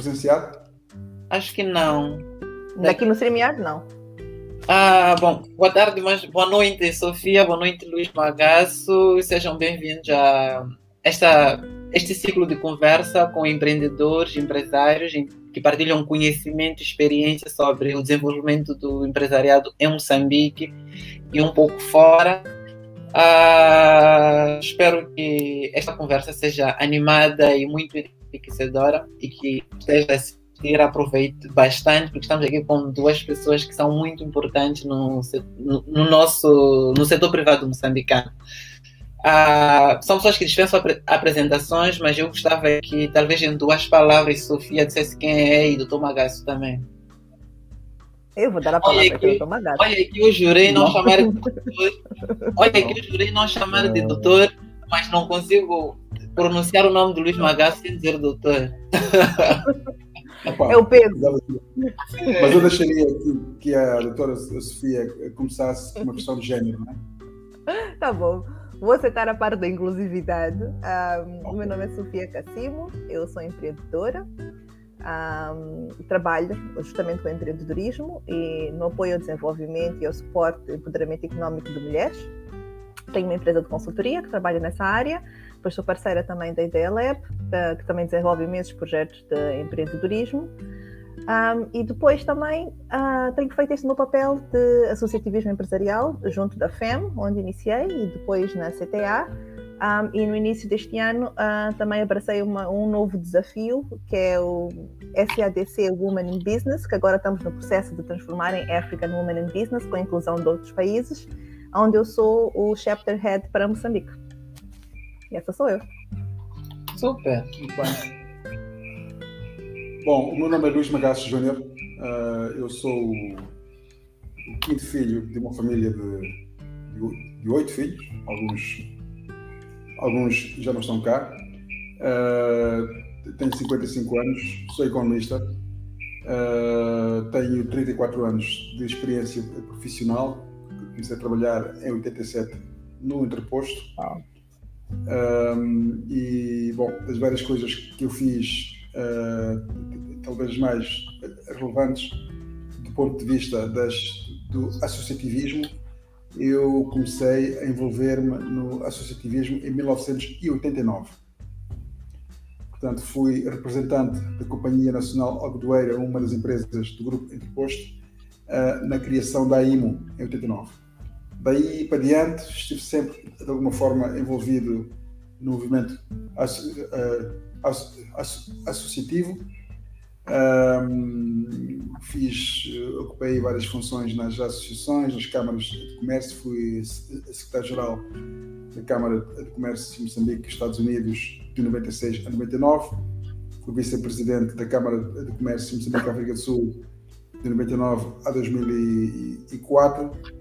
presenciado? Acho que não. Daqui no StreamYard, não. Ah, bom, boa tarde, mas boa noite, Sofia, boa noite, Luiz Magasso. Sejam bem-vindos a esta, este ciclo de conversa com empreendedores, empresários que partilham conhecimento e experiência sobre o desenvolvimento do empresariado em Moçambique e um pouco fora. Ah, espero que esta conversa seja animada e muito enriquecedora e que esteja ter aproveite bastante, porque estamos aqui com duas pessoas que são muito importantes no, no, no nosso no setor privado moçambicano. Ah, são pessoas que dispensam ap apresentações, mas eu gostava que, talvez em duas palavras, Sofia dissesse quem é e doutor Magasso também. Eu vou dar a palavra para o doutor Magasso. Olha que eu jurei não, não chamar de doutor. Olha que eu jurei não chamar de doutor, mas não consigo pronunciar o nome do Luiz Magasso sem dizer doutor. Opa, é o peso. Mas eu deixaria que, que a doutora Sofia começasse com uma questão de gênero, não é? Tá bom. Vou aceitar a parte da inclusividade. Um, o meu nome é Sofia Cassimo, eu sou empreendedora. Um, trabalho justamente com empreendedorismo e no apoio ao desenvolvimento e ao suporte e empoderamento económico de mulheres. Tenho uma empresa de consultoria que trabalha nessa área depois sou parceira também da Ideia Lab, que também desenvolve imensos projetos de empreendedorismo. Um, e depois também uh, tenho feito este meu papel de associativismo empresarial junto da FEM, onde iniciei, e depois na CTA. Um, e no início deste ano uh, também abracei uma, um novo desafio, que é o SADC Women in Business, que agora estamos no processo de transformar em African Women in Business, com a inclusão de outros países, onde eu sou o Chapter Head para Moçambique. E essa sou eu. Super. Muito bem. Bom, o meu nome é Luís Magasso Júnior. Uh, eu sou o, quinto filho de uma família de, de, de oito filhos. Alguns, alguns já não estão cá. Uh, tenho 55 anos, sou economista. Uh, tenho 34 anos de experiência profissional. Comecei a trabalhar em 87 no Interposto. Ah. Um, e, bom, das várias coisas que eu fiz, uh, talvez mais relevantes do ponto de vista das, do associativismo, eu comecei a envolver-me no associativismo em 1989. Portanto, fui representante da Companhia Nacional Algodoeira, uma das empresas do Grupo Interposto, uh, na criação da AIMO, em 89. Daí para diante, estive sempre, de alguma forma, envolvido no movimento eh, associativo. Um, fiz, ocupei várias funções nas associações, nas câmaras de comércio, fui secretário-geral da Câmara de Comércio de Moçambique, Estados Unidos, de 96 a 99. Fui vice-presidente da Câmara de Comércio de Moçambique, África do Sul, de 99 a 2004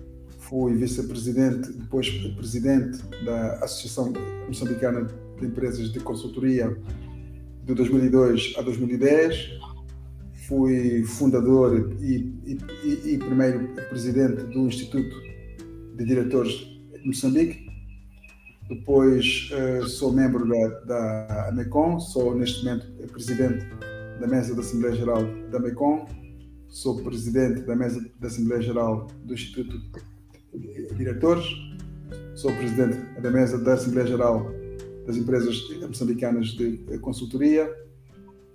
fui vice-presidente, depois presidente da Associação Moçambicana de Empresas de Consultoria de 2002 a 2010. Fui fundador e, e, e primeiro presidente do Instituto de Diretores de Moçambique. Depois uh, sou membro da, da AMECOM, sou neste momento presidente da mesa da Assembleia Geral da AMECOM, sou presidente da mesa da Assembleia Geral do Instituto diretores, sou presidente da mesa da Assembleia Geral das Empresas Moçambicanas de Consultoria,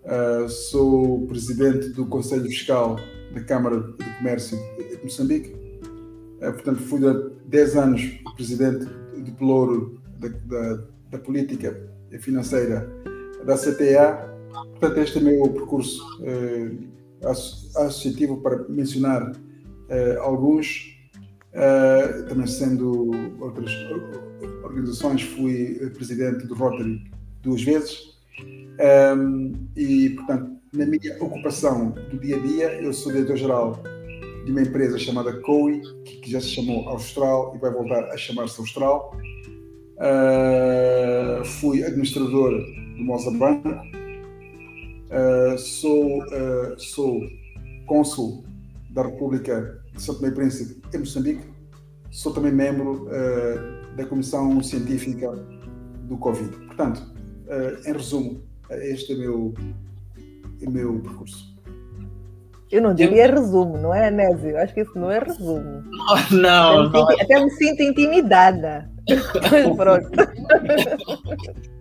uh, sou presidente do Conselho Fiscal da Câmara de Comércio de Moçambique, uh, portanto, fui há 10 anos presidente de Pelouro da, da, da Política Financeira da CTA. Portanto, este é o meu percurso uh, associativo para mencionar alguns Uh, também sendo outras organizações, fui presidente do Rotary duas vezes. Um, e, portanto, na minha ocupação do dia a dia, eu sou diretor-geral de uma empresa chamada COI, que já se chamou Austral e vai voltar a chamar-se Austral. Uh, fui administrador do Moza Banco. Uh, sou, uh, sou cônsul da República São Tomé e Príncipe em Moçambique, sou também membro uh, da Comissão Científica do Covid. Portanto, uh, em resumo, este é meu, o meu percurso. Eu não diria resumo, não é, Nésio? Eu acho que isso não é resumo. Não, até, me sinto, até me sinto intimidada. Pronto.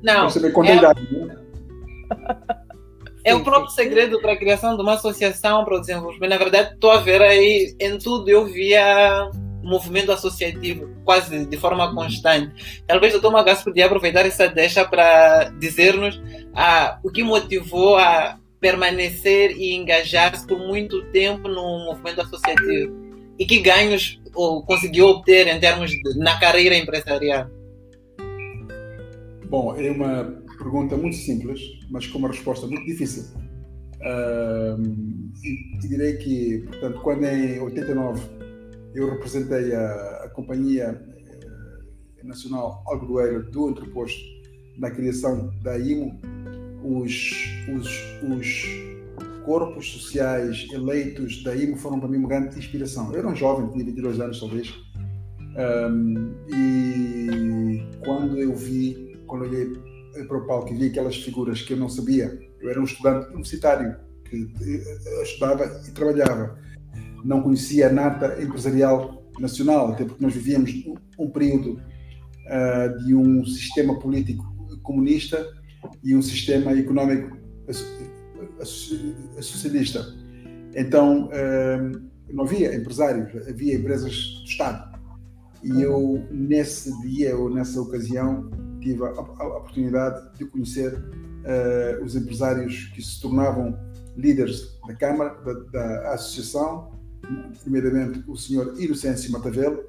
Não. Você me conta é, idade, né? É o próprio segredo para a criação de uma associação para o desenvolvimento. Na verdade, estou a ver aí em tudo, eu via movimento associativo quase de forma constante. Talvez o Dr. Magasso podia aproveitar essa deixa para dizer-nos ah, o que motivou a permanecer e engajar-se por muito tempo no movimento associativo e que ganhos ou conseguiu obter em termos de, na carreira empresarial. Bom, é uma pergunta muito simples, mas com uma resposta muito difícil. E, e, direi que, portanto, quando em 89 eu representei a, a Companhia eh, Nacional Algodoeira do Entreposto na criação da IMO, os, os, os corpos sociais eleitos da IMO foram para mim uma grande inspiração. Eu era um jovem, tinha 22 anos talvez, um, e quando eu vi, quando olhei para o palco e vi aquelas figuras que eu não sabia, eu era um estudante universitário que eh, estudava e trabalhava, não conhecia a nata empresarial nacional, até porque nós vivíamos um período uh, de um sistema político comunista e um sistema económico socialista. Então, uh, não havia empresários, havia empresas do Estado. E eu, nesse dia ou nessa ocasião, tive a, a oportunidade de conhecer uh, os empresários que se tornavam líderes da Câmara, da, da Associação, primeiramente o senhor Inocêncio Matavelo,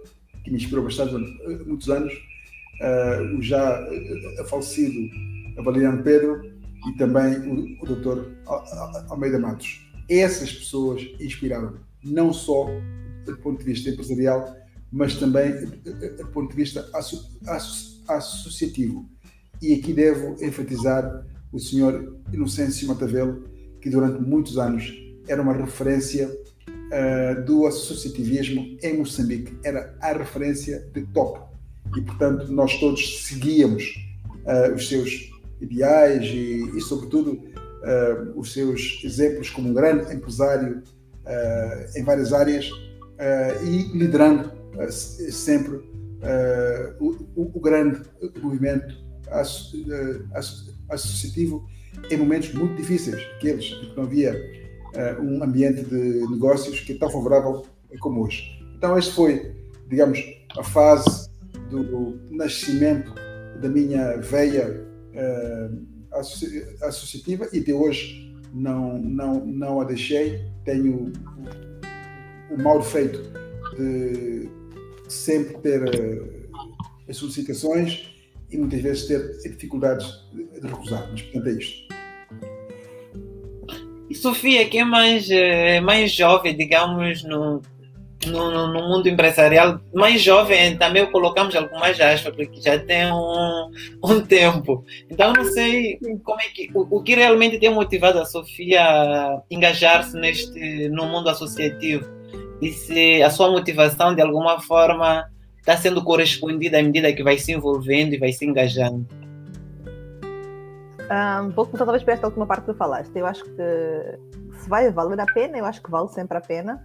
que me inspirou bastante durante muitos anos, uh, o já falecido Valeriano Pedro e também o, o Dr. Almeida Matos. Essas pessoas inspiraram não só do ponto de vista empresarial, mas também do ponto de vista associativo. E aqui devo enfatizar o senhor Inocêncio Matavelo, que durante muitos anos era uma referência uh, do associativismo em Moçambique, era a referência de top. E, portanto, nós todos seguíamos uh, os seus ideais e, e sobretudo, uh, os seus exemplos como um grande empresário em várias áreas e liderando sempre o, o, grande movimento associativo em momentos muito difíceis, aqueles em que não havia um ambiente de negócios que é tão favorável como hoje. Então, este foi, digamos, a fase do nascimento da minha veia uh, associativa e de hoje não, não, não a deixei. Tenho o, o mal defeito de sempre ter uh, as solicitações e muitas vezes ter dificuldades de, recusar. Mas, portanto, é isto. E Sofia, que é mais, eh, mais jovem, digamos, no, no, no, mundo empresarial mais jovem, também colocamos algumas aspas, porque já tem um, um tempo. Então, não sei como é que, o, o que realmente tem motivado a Sofia a engajar-se neste, no mundo associativo e se a sua motivação, de alguma forma, está sendo correspondida à medida que vai se envolvendo e vai se engajando. Um pouco talvez para esta última parte que falaste. Eu acho que se vai valer a pena, eu acho que vale sempre a pena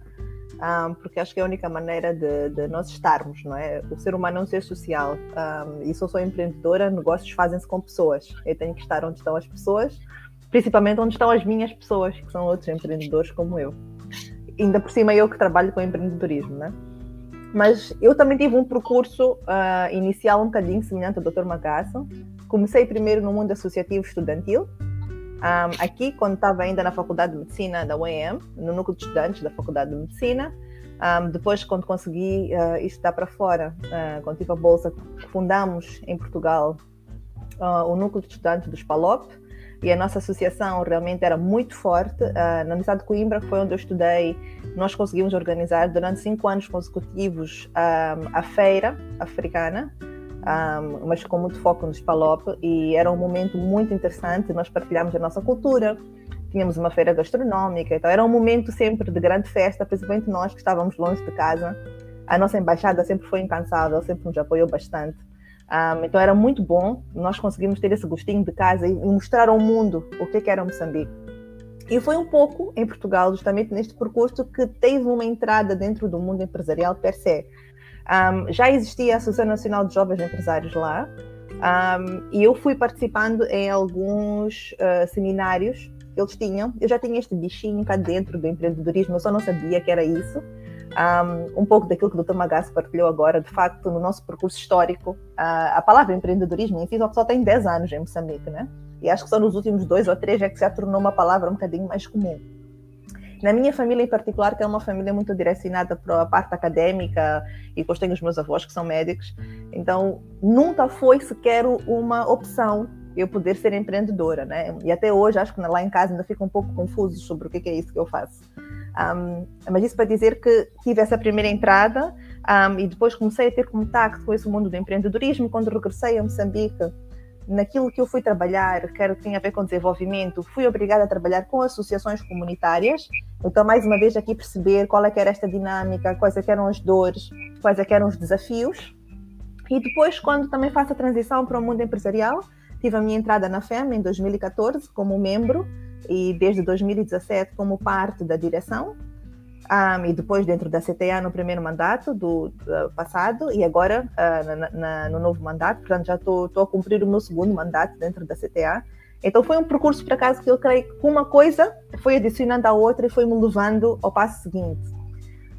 um, porque acho que é a única maneira de, de, nós estarmos, não é? O ser humano é um ser social um, e se eu sou empreendedora, negócios fazem-se com pessoas. Eu tenho que estar onde estão as pessoas, principalmente onde estão as minhas pessoas, que são outros empreendedores como eu. Ainda por cima, eu que trabalho com empreendedorismo, né? Mas eu também tive um percurso uh, inicial um bocadinho semelhante ao Dr. Magasso. Comecei primeiro no mundo associativo estudantil, um, aqui, quando estava ainda na Faculdade de Medicina da UEM, no núcleo de estudantes da Faculdade de Medicina, um, depois, quando consegui uh, estudar para fora, uh, quando tive a bolsa, fundamos em Portugal uh, o núcleo de estudantes dos PALOP, e a nossa associação realmente era muito forte. Uh, na Universidade de Coimbra, que foi onde eu estudei, nós conseguimos organizar durante cinco anos consecutivos um, a feira africana, um, mas com muito foco nos PALOP, e era um momento muito interessante, nós partilhámos a nossa cultura, tínhamos uma feira gastronómica, então era um momento sempre de grande festa, principalmente nós que estávamos longe de casa. A nossa embaixada sempre foi incansável, sempre nos apoiou bastante. Um, então era muito bom, nós conseguimos ter esse gostinho de casa e mostrar ao mundo o que, é que era Moçambique. E foi um pouco em Portugal, justamente neste percurso, que teve uma entrada dentro do mundo empresarial per se. Um, já existia a Associação Nacional de Jovens Empresários lá, um, e eu fui participando em alguns uh, seminários que eles tinham. Eu já tinha este bichinho cá dentro do empreendedorismo, eu só não sabia que era isso. Um, um pouco daquilo que o Dr. Magassi partilhou agora, de facto, no nosso percurso histórico, uh, a palavra empreendedorismo em si só tem 10 anos em Moçambique, né? E acho que só nos últimos dois ou três é que se tornou uma palavra um bocadinho mais comum. Na minha família em particular, que é uma família muito direcionada para a parte académica, e depois tenho os meus avós que são médicos, então nunca foi sequer uma opção eu poder ser empreendedora, né? E até hoje acho que lá em casa ainda fico um pouco confuso sobre o que é isso que eu faço. Um, mas isso para dizer que tive essa primeira entrada um, e depois comecei a ter contato com esse mundo do empreendedorismo. Quando regressei a Moçambique, naquilo que eu fui trabalhar, que tenha a ver com desenvolvimento, fui obrigada a trabalhar com associações comunitárias. Então, mais uma vez, aqui perceber qual é que era esta dinâmica, quais é eram as dores, quais é eram os desafios. E depois, quando também faço a transição para o mundo empresarial, tive a minha entrada na FEM em 2014 como membro e desde 2017 como parte da direção um, e depois dentro da CTA no primeiro mandato do, do passado e agora uh, na, na, no novo mandato, portanto já estou a cumprir o meu segundo mandato dentro da CTA. Então foi um percurso, por acaso, que eu creio que uma coisa foi adicionando à outra e foi-me levando ao passo seguinte.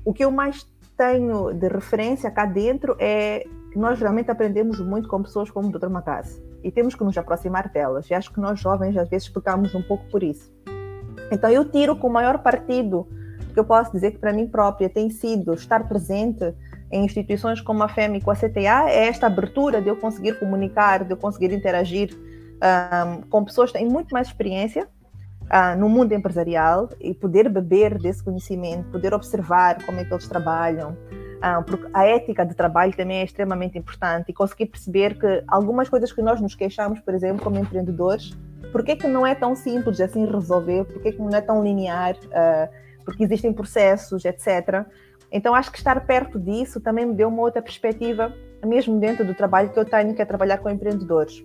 O que eu mais tenho de referência cá dentro é que nós realmente aprendemos muito com pessoas como o Dr. Macase e temos que nos aproximar delas. E acho que nós jovens às vezes pecamos um pouco por isso. Então eu tiro com o maior partido que eu posso dizer que para mim própria tem sido estar presente em instituições como a FEM e com a CTA é esta abertura de eu conseguir comunicar, de eu conseguir interagir um, com pessoas que têm muito mais experiência uh, no mundo empresarial e poder beber desse conhecimento, poder observar como é que eles trabalham, porque a ética de trabalho também é extremamente importante e conseguir perceber que algumas coisas que nós nos queixamos, por exemplo, como empreendedores, por que, que não é tão simples assim resolver, por que, que não é tão linear, uh, porque existem processos, etc. Então, acho que estar perto disso também me deu uma outra perspectiva, mesmo dentro do trabalho que eu tenho, que é trabalhar com empreendedores.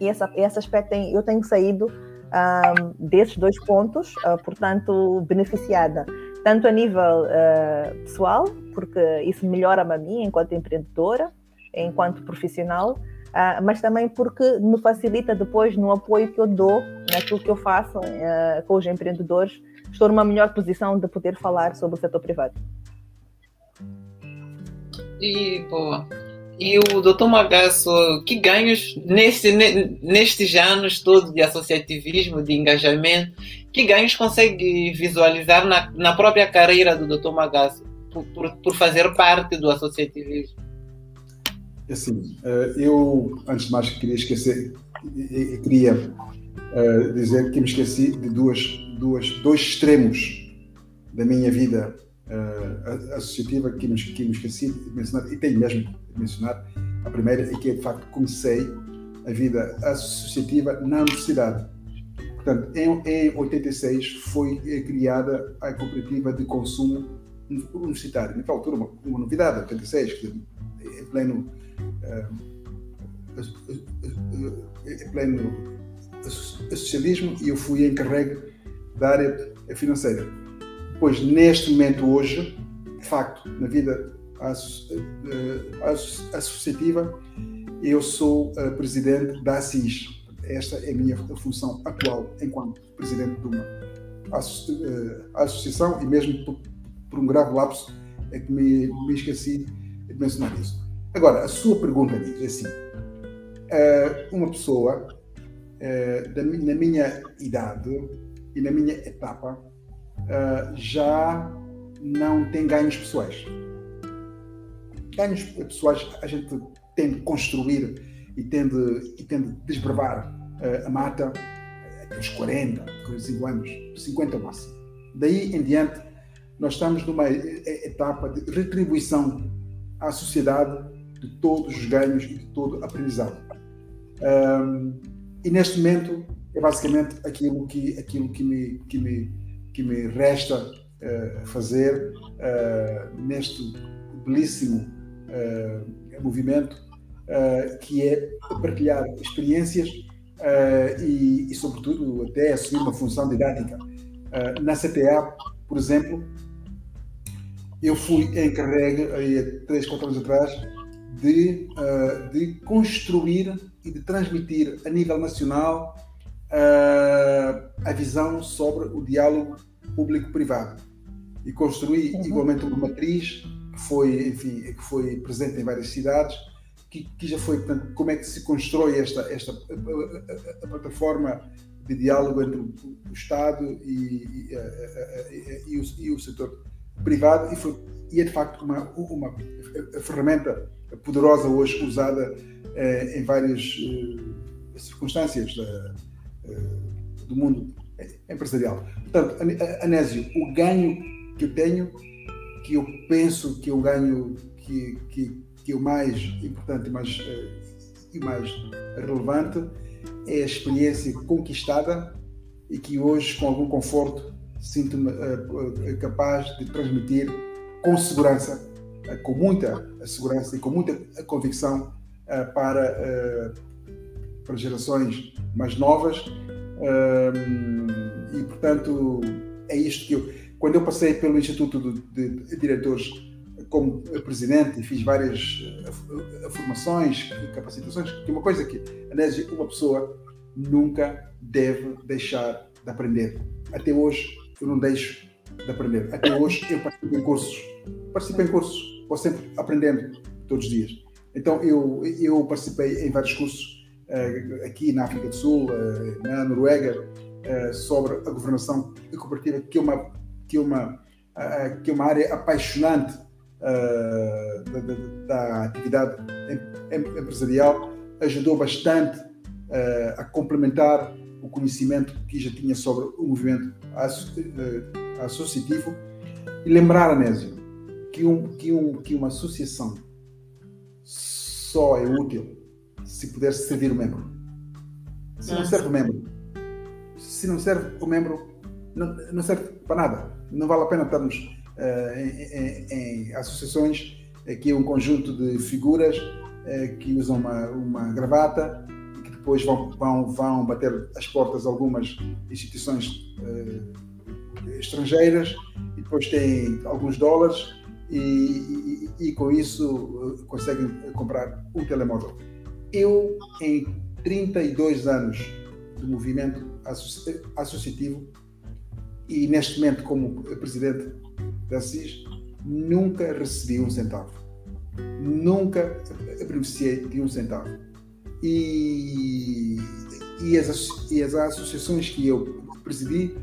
E essa, esse aspecto tem, eu tenho saído um, desses dois pontos, uh, portanto, beneficiada. Tanto a nível uh, pessoal, porque isso melhora-me a mim enquanto empreendedora, enquanto profissional, uh, mas também porque me facilita depois no apoio que eu dou naquilo que eu faço com os empreendedores estou numa melhor posição de poder falar sobre o setor privado. E, boa. E o doutor Magasso, que ganhos neste, nestes anos todos de associativismo, de engajamento, que ganhos consegue visualizar na, na própria carreira do doutor Magasso por, por, por, fazer parte do associativismo? Assim, eh, eu, antes de mais, queria esquecer, queria uh, dizer que me esqueci de duas, duas, dois extremos da minha vida uh, associativa que me, que me esqueci de mencionar, e tenho mesmo mencionar. A primeira é que, de facto, comecei a vida associativa na universidade. Portanto, em, em 86 foi criada a cooperativa de consumo universitário. Naquela altura, uma, uma novidade, 86, em pleno, uh, em pleno socialismo e eu fui encarregue da área financeira. Pois, neste momento, hoje, de facto, na vida eh, associativa, eu sou uh, presidente da ASIS. Esta é a minha função atual enquanto presidente de uma eh, associação e mesmo por, por um grave lapso é que me, me, esqueci de mencionar isso. Agora, a sua pergunta diz assim, uma pessoa na minha idade e na minha etapa já não tem ganhos pessoais. Ganhos pessoais a gente tem de construir e tem de, e tem de desbravar uh, a mata até os 40, 45 anos, 50 máximo. Daí em diante, nós estamos numa etapa de retribuição à sociedade de todos os ganhos e de todo o aprendizado. Um, e neste momento é basicamente aquilo que, aquilo que, me, que, me, que me resta uh, fazer uh, neste belíssimo movimento, que é partilhar experiências e, e, sobretudo, até assumir uma função didática. Na CTA, por exemplo, eu fui encarregue, aí há 3, 4 anos atrás, de, uh, de construir e de transmitir a nível nacional uh, a visão sobre o diálogo público-privado. E construí uhum. igualmente uma matriz que foi, enfim, que foi presente em várias cidades, que, que já foi, portanto, como é que se constrói esta, esta a, a, a plataforma de diálogo entre o, Estado e, e, a, e, o, e o setor privado e, foi, é de facto uma, uma ferramenta poderosa hoje usada eh, em várias eh, circunstâncias da, eh, do mundo empresarial. Portanto, Anésio, o ganho que eu tenho, que eu penso que o ganho que, que, que é o mais importante mais, e mais relevante, é a experiência conquistada e que hoje, com algum conforto, sinto-me uh, capaz de transmitir com segurança, com muita segurança e com muita convicção para, para gerações mais novas. e, portanto, é isto que eu. Quando eu passei pelo Instituto de, Diretores como presidente e fiz várias formações e capacitações, que uma coisa que, Anésio, uma pessoa nunca deve deixar de aprender. Até hoje, eu não deixo de aprender. Até hoje eu participo em cursos. Participo em cursos. Vou sempre aprendendo todos os dias. Então eu, eu participei em vários cursos uh, aqui na África do Sul, uh, na Noruega, sobre a governação cooperativa, que é uma, que é uma, que é uma área apaixonante da, da, da, atividade empresarial. Ajudou bastante a complementar o conhecimento que já tinha sobre o movimento eh, associativo e lembrar, Anésio, que, um, que, um, que uma associação só é útil se puder servir o membro. Se não serve o membro, se não serve o membro, não, não serve para nada. Não vale a pena estarmos uh, em, em, em, associações que é um conjunto de figuras uh, que usam uma, uma gravata depois vão, vão, vão bater as portas de algumas instituições uh, estrangeiras e depois têm alguns dólares e, e, e com isso conseguem comprar um telemóvel. Eu, em 32 anos do movimento associativo e neste momento como presidente da CIS, nunca recebi um centavo. Nunca beneficiei de um centavo e, e, as, e as associações que eu presidi,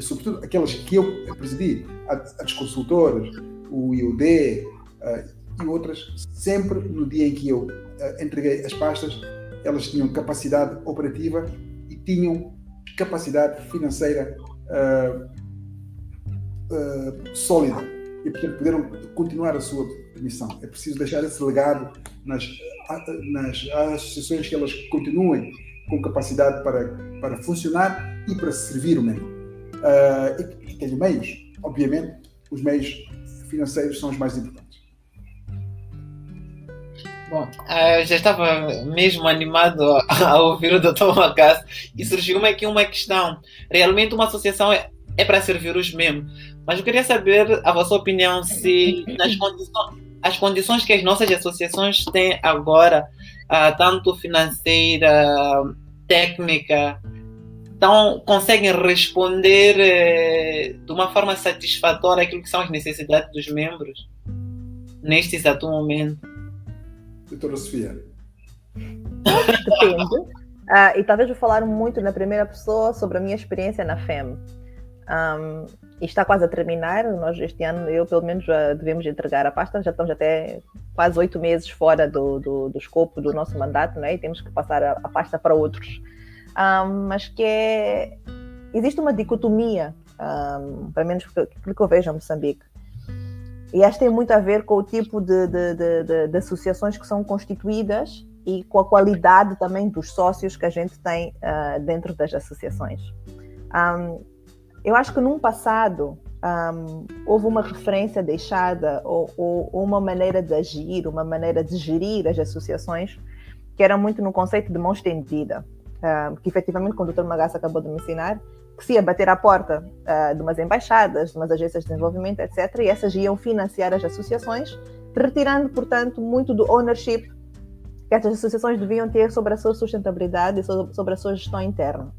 sobretudo aquelas que eu presidi, as consultoras, o IUD uh, e outras, sempre no dia em que eu uh, entreguei as pastas, elas tinham capacidade operativa e tinham capacidade financeira uh, sólida e portanto puderam continuar a sua missão. É preciso deixar esse legado nas nas associações que elas continuem com capacidade para, para funcionar e para servir o membro. Uh, e que tenham meios. Obviamente, os meios financeiros são os mais importantes. Bom, ah, eu já estava mesmo animado a ouvir o Dr. Macasso e surgiu aqui uma questão. Realmente uma associação é, é para servir os membros, mas eu queria saber a vossa opinião se nas condições, as condições que as nossas associações têm agora, uh, tanto financeira, técnica, então conseguem responder eh, de uma forma satisfatória aquilo que são as necessidades dos membros neste exato momento. Doutora Sofia. Depende. Uh, e talvez vou falar muito na primeira pessoa sobre a minha experiência na FEM. Um, está quase a terminar. Nós, este ano, eu pelo menos já devemos entregar a pasta. Já estamos até quase oito meses fora do, do, do, escopo do nosso mandato, né? e temos que passar a, a pasta para outros. Um, mas que é, existe uma dicotomia, um, pelo menos aquilo que eu vejo em Moçambique. E acho que tem muito a ver com o tipo de, de, de, de associações que são constituídas e com a qualidade também dos sócios que a gente tem uh, dentro das associações. Um, eu acho que num passado um, houve uma referência deixada ou, ou, uma maneira de agir, uma maneira de gerir as associações que era muito no conceito de mão estendida, um, que efetivamente, o Dr. Magassa acabou de me ensinar, que se ia bater à porta uh, de umas embaixadas, de umas agências de desenvolvimento, etc., e essas iam financiar as associações, retirando, portanto, muito do ownership que essas associações deviam ter sobre a sua sustentabilidade e sobre a sua gestão interna.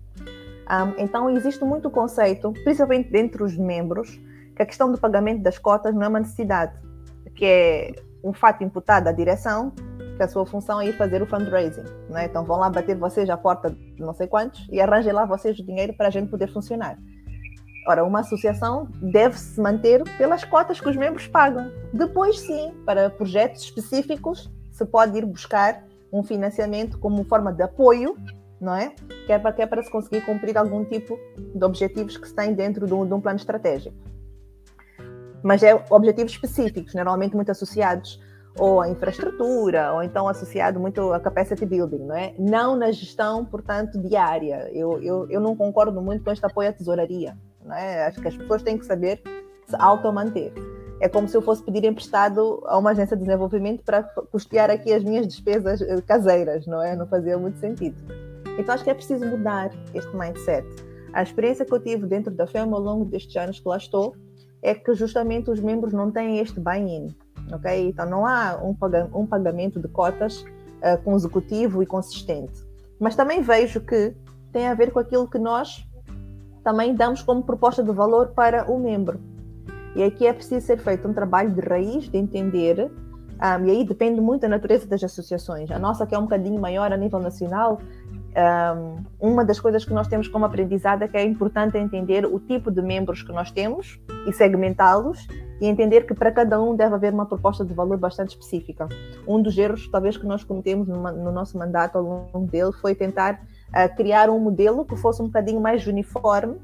Um, então, existe muito conceito, principalmente entre os membros, que a questão do pagamento das cotas não é uma necessidade, que é um fato imputado à direção, que a sua função é ir fazer o fundraising. Né? Então, vão lá bater vocês à porta de não sei quantos e arranjem lá vocês o dinheiro para a gente poder funcionar. Ora, uma associação deve se manter pelas cotas que os membros pagam. Depois, sim, para projetos específicos, se pode ir buscar um financiamento como forma de apoio não é? Que é para, que é para se conseguir cumprir algum tipo de objetivos que se tem dentro de um, de um plano estratégico. Mas é objetivos específicos, normalmente muito associados ou à infraestrutura, ou então associado muito a capacity building, não é? Não na gestão, portanto, diária. Eu, eu, eu não concordo muito com este apoio à tesouraria, não é? Acho que as pessoas têm que saber se auto-manter. É como se eu fosse pedir emprestado a uma agência de desenvolvimento para custear aqui as minhas despesas eh, caseiras, não é? Não fazia muito sentido. Então acho que é preciso mudar este mindset. A experiência que eu tive dentro da FEM ao longo destes anos que lá estou é que justamente os membros não têm este buy-in, ok? Então não há um, pagamento de cotas uh, consecutivo e consistente. Mas também vejo que tem a ver com aquilo que nós também damos como proposta de valor para o membro. E aqui é preciso ser feito um trabalho de raiz, de entender, um, e aí depende muito da natureza das associações. A nossa, que é um bocadinho maior a nível nacional, um, uma das coisas que nós temos como aprendizado é que é importante entender o tipo de membros que nós temos e segmentá-los e entender que para cada um deve haver uma proposta de valor bastante específica. Um dos erros, talvez, que nós cometemos no, no nosso mandato ao longo dele foi tentar uh, criar um modelo que fosse um bocadinho mais uniforme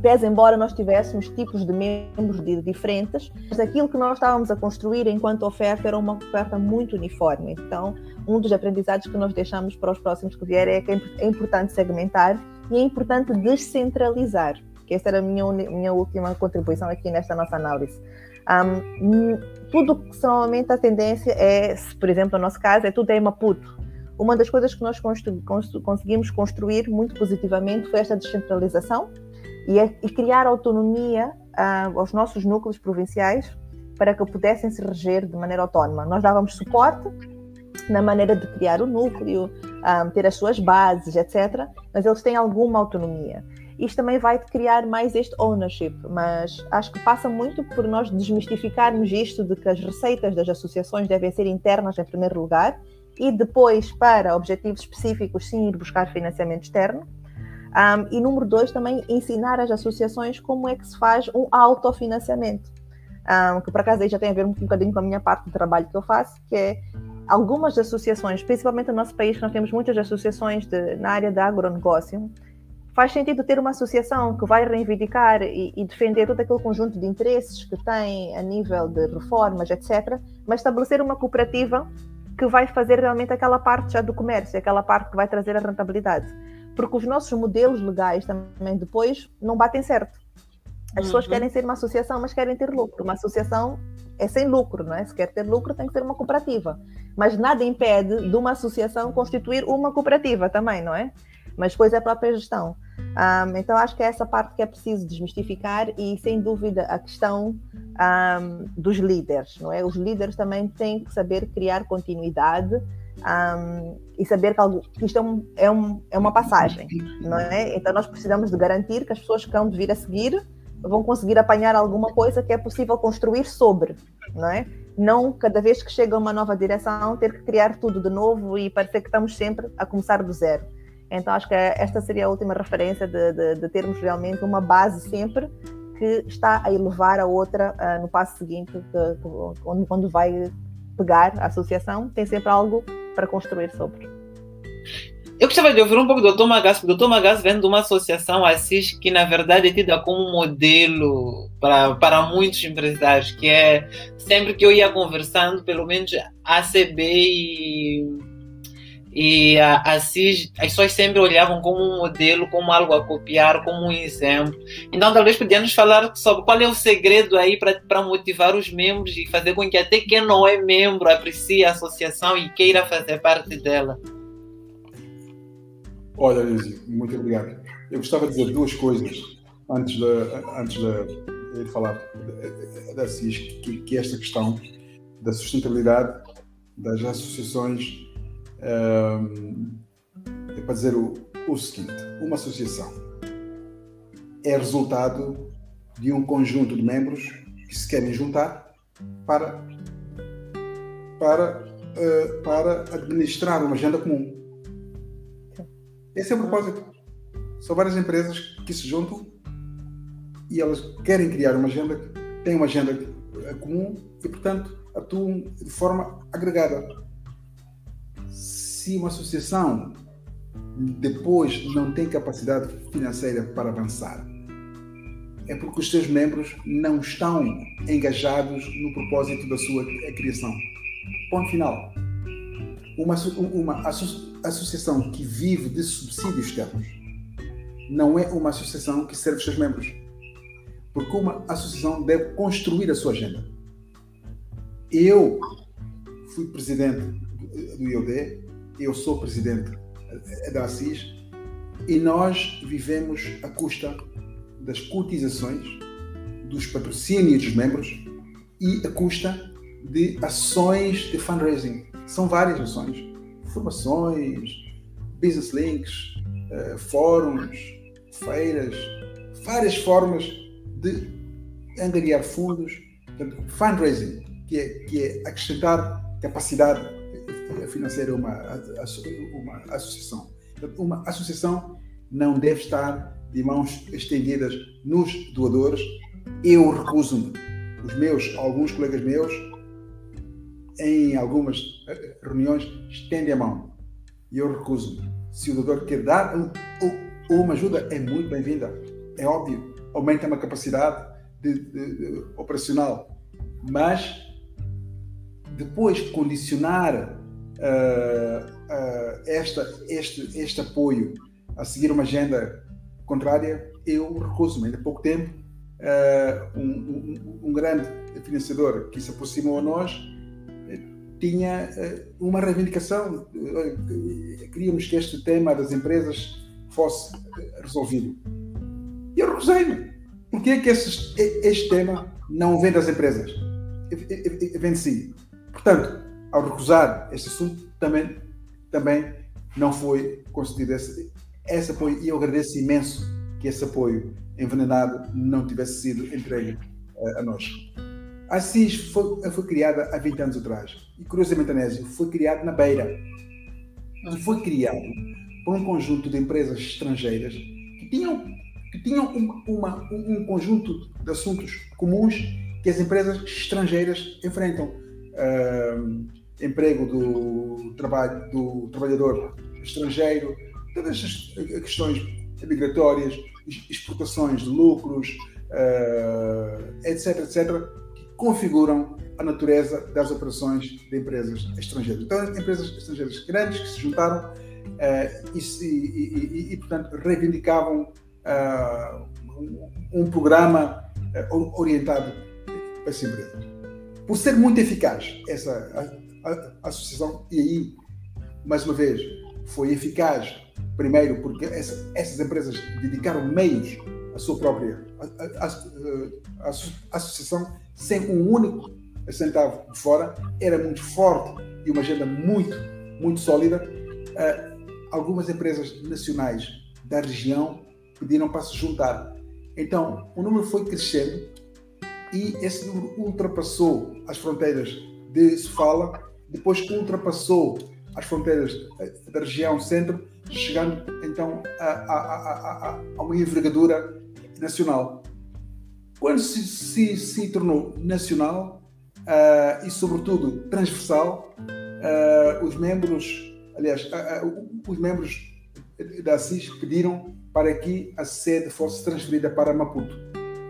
pese embora nós tivéssemos tipos de membros diferentes, mas aquilo que nós estávamos a construir enquanto oferta era uma oferta muito uniforme. Então, um dos aprendizados que nós deixamos para os próximos que vierem é que é importante segmentar e é importante descentralizar, que essa era a minha, minha última contribuição aqui nesta nossa análise. Um, tudo que normalmente a tendência é, por exemplo, no nosso caso, é tudo em Maputo. Uma das coisas que nós constru constru conseguimos construir muito positivamente foi esta descentralização, e, é, e criar autonomia uh, aos nossos núcleos provinciais para que pudessem se reger de maneira autónoma. Nós dávamos suporte na maneira de criar o núcleo, um, ter as suas bases, etc. Mas eles têm alguma autonomia. Isto também vai criar mais este ownership, mas acho que passa muito por nós desmistificarmos isto de que as receitas das associações devem ser internas em primeiro lugar e depois, para objetivos específicos, sim, ir buscar financiamento externo. Um, e número dois, também ensinar as associações como é que se faz um autofinanciamento. Um, que por acaso aí já tem a ver um bocadinho com a minha parte do trabalho que eu faço, que é algumas associações, principalmente no nosso país, que nós temos muitas associações de, na área da agronegócio, faz sentido ter uma associação que vai reivindicar e, e, defender todo aquele conjunto de interesses que tem a nível de reformas, etc., mas estabelecer uma cooperativa que vai fazer realmente aquela parte já do comércio, aquela parte que vai trazer a rentabilidade porque os nossos modelos legais também depois não batem certo. As uhum. pessoas querem ser uma associação, mas querem ter lucro. Uma associação é sem lucro, não é? Se quer ter lucro, tem que ser uma cooperativa. Mas nada impede de uma associação constituir uma cooperativa também, não é? Mas depois é a própria gestão. Um, então acho que é essa parte que é preciso desmistificar e sem dúvida a questão um, dos líderes, não é? Os líderes também têm que saber criar continuidade um, e saber que, algo, que isto é, um, é, um, é, uma passagem, não é? Então nós precisamos de garantir que as pessoas que vão vir a seguir vão conseguir apanhar alguma coisa que é possível construir sobre, não é? Não cada vez que chega uma nova direção ter que criar tudo de novo e parecer que estamos sempre a começar do zero. Então acho que esta seria a última referência de, de, de termos realmente uma base sempre que está a elevar a outra uh, no passo seguinte, que, onde, quando vai pegar a associação, tem sempre algo para construir sobre. Eu gostava de ouvir um pouco do Dr. Magas, porque o Dr. Magas vem de uma associação Assis que, na verdade, é tida como modelo para, para muitos empresários, que é sempre que eu ia conversando, pelo menos ACB e e a, as pessoas sempre olhavam como um modelo, como algo a copiar, como um exemplo. Então, talvez podíamos falar sobre qual é o segredo aí para motivar os membros e fazer com que até quem não é membro aprecie a associação e queira fazer parte dela. Olha, Lizzie, muito obrigado. eu gostava de dizer duas coisas antes de, antes de, falar da CIS, que, que esta questão da sustentabilidade das associações é para dizer o, o seguinte: uma associação é resultado de um conjunto de membros que se querem juntar para, para, uh, para administrar uma agenda comum. Esse é o propósito. São várias empresas que se juntam e elas querem criar uma agenda, têm uma agenda comum e, portanto, atuam de forma agregada. Se uma associação depois não tem capacidade financeira para avançar, é porque os seus membros não estão engajados no propósito da sua criação. Ponto final. Uma, uma associação que vive de subsídios externos não é uma associação que serve os seus membros. Porque uma associação deve construir a sua agenda. Eu fui presidente do IOD, eu sou presidente da ASSIS, e nós vivemos à custa das cotizações, dos patrocínios dos membros e a custa de ações de fundraising. São várias ações, formações, business links, uh, fóruns, feiras, várias formas de angariar fundos, portanto, fundraising, que é, que é acrescentar capacidade financeira a uma, uma associação. Uma associação não deve estar de mãos estendidas nos doadores. Eu recuso-me. Os meus, alguns colegas meus, em algumas eh, reuniões, estendem a mão. E eu recuso-me. Se o doador quer dar uma ajuda, é muito bem-vinda. É óbvio. Aumenta uma capacidade de, de, de, operacional. Mas depois condicionar uh, uh, esta, este, este apoio a seguir uma agenda contrária, eu recuso-me. Ainda há pouco tempo, uh, um, um, um, grande financiador que se aproximou a nós uh, tinha uh, uma reivindicação. queríamos que este tema das empresas fosse resolvido. E eu recusei-me. Porquê é que este tema não vem das empresas? Vem de si. Portanto, ao recusar este assunto, também, também não foi concedido esse, esse apoio e eu agradeço imenso que esse apoio envenenado não tivesse sido entregue uh, a nós. A CIS foi, foi, criada há 20 anos atrás e, curiosamente, Anésio, foi criada na Beira. E foi criado por um conjunto de empresas estrangeiras que tinham, que tinham uma, um conjunto de assuntos comuns que as empresas estrangeiras enfrentam. Uh, emprego do, trabalho, do trabalhador estrangeiro, todas as questões migratórias, exportações de lucros, uh, etc, etc, que configuram a natureza das operações de empresas estrangeiras. Então, empresas estrangeiras grandes que se juntaram uh, e, e, e, e, portanto, reivindicavam uh, um, um, programa orientado para essa empresa. Por ser muito eficaz essa a, a, a associação, e aí, mais uma vez, foi eficaz Primeiro, porque essa, essas empresas dedicaram meios à sua própria à, associação, sem um único centavo de fora, era muito forte e uma agenda muito, muito sólida. Uh, algumas empresas nacionais da região pediram para se juntar. Então, o número foi crescendo e esse número ultrapassou as fronteiras de Sofala, depois ultrapassou as fronteiras eh, da região centro chegando então a, a, a, a uma envergadura nacional. Quando se, se, se tornou nacional uh, e, sobretudo, transversal, uh, os membros, aliás, uh, os membros da Assis pediram para que a sede fosse transferida para Maputo,